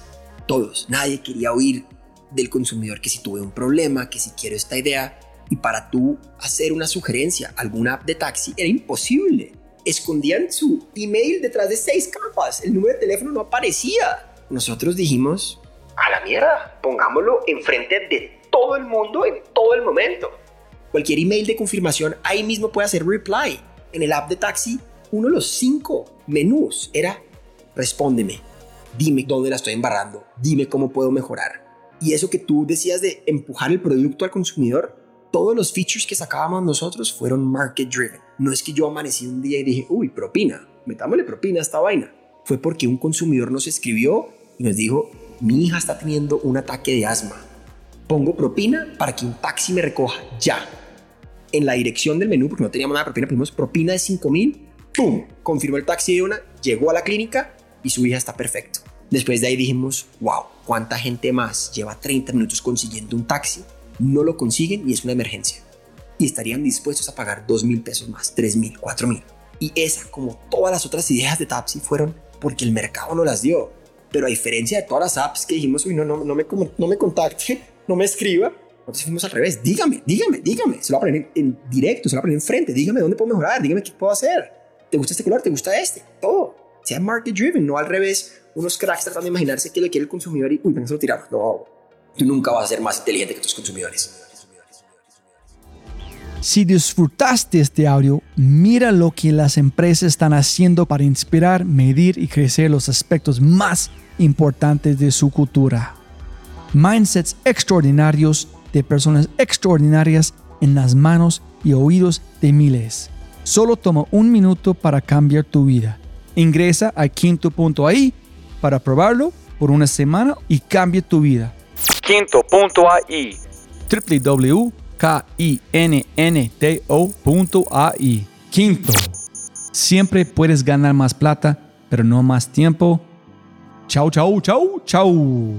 Todos. Nadie quería oír del consumidor que si tuve un problema, que si quiero esta idea. Y para tú hacer una sugerencia alguna app de taxi era imposible. Escondían su email detrás de seis capas. El número de teléfono no aparecía. Nosotros dijimos, a la mierda, pongámoslo enfrente de todo el mundo en todo el momento. Cualquier email de confirmación ahí mismo puede hacer reply. En el app de taxi, uno de los cinco menús era respóndeme, dime dónde la estoy embarrando, dime cómo puedo mejorar. Y eso que tú decías de empujar el producto al consumidor, todos los features que sacábamos nosotros fueron market driven. No es que yo amanecí un día y dije, uy, propina, metámosle propina a esta vaina. Fue porque un consumidor nos escribió y nos dijo, mi hija está teniendo un ataque de asma. Pongo propina para que un taxi me recoja ya. En la dirección del menú, porque no teníamos nada de propina, pusimos propina de 5 mil, ¡pum! Confirmó el taxi de una, llegó a la clínica y su hija está perfecto. Después de ahí dijimos, wow, ¿cuánta gente más lleva 30 minutos consiguiendo un taxi? No lo consiguen y es una emergencia. Y estarían dispuestos a pagar 2 mil pesos más, 3 mil, 4 mil. Y esa, como todas las otras ideas de taxi, fueron porque el mercado no las dio. Pero a diferencia de todas las apps que dijimos, uy, no, no, no, me, no me contacte, no me escriba, nosotros fuimos al revés. Dígame, dígame, dígame. Se lo va a poner en, directo, se lo va a poner enfrente. Dígame dónde puedo mejorar, dígame qué puedo hacer. ¿Te gusta este color? ¿Te gusta este? Todo. Sea market driven, no al revés. Unos cracks tratando de imaginarse qué le quiere el consumidor y, uy, venga, lo tiramos. No, tú nunca vas a ser más inteligente que tus consumidores. Si disfrutaste este audio, mira lo que las empresas están haciendo para inspirar, medir y crecer los aspectos más importantes de su cultura. Mindsets extraordinarios de personas extraordinarias en las manos y oídos de miles. Solo toma un minuto para cambiar tu vida. Ingresa a quinto.ai para probarlo por una semana y cambie tu vida. Quinto.ai www.kinnto.ai Quinto. Siempre puedes ganar más plata, pero no más tiempo. Chau, chau, chau, chau.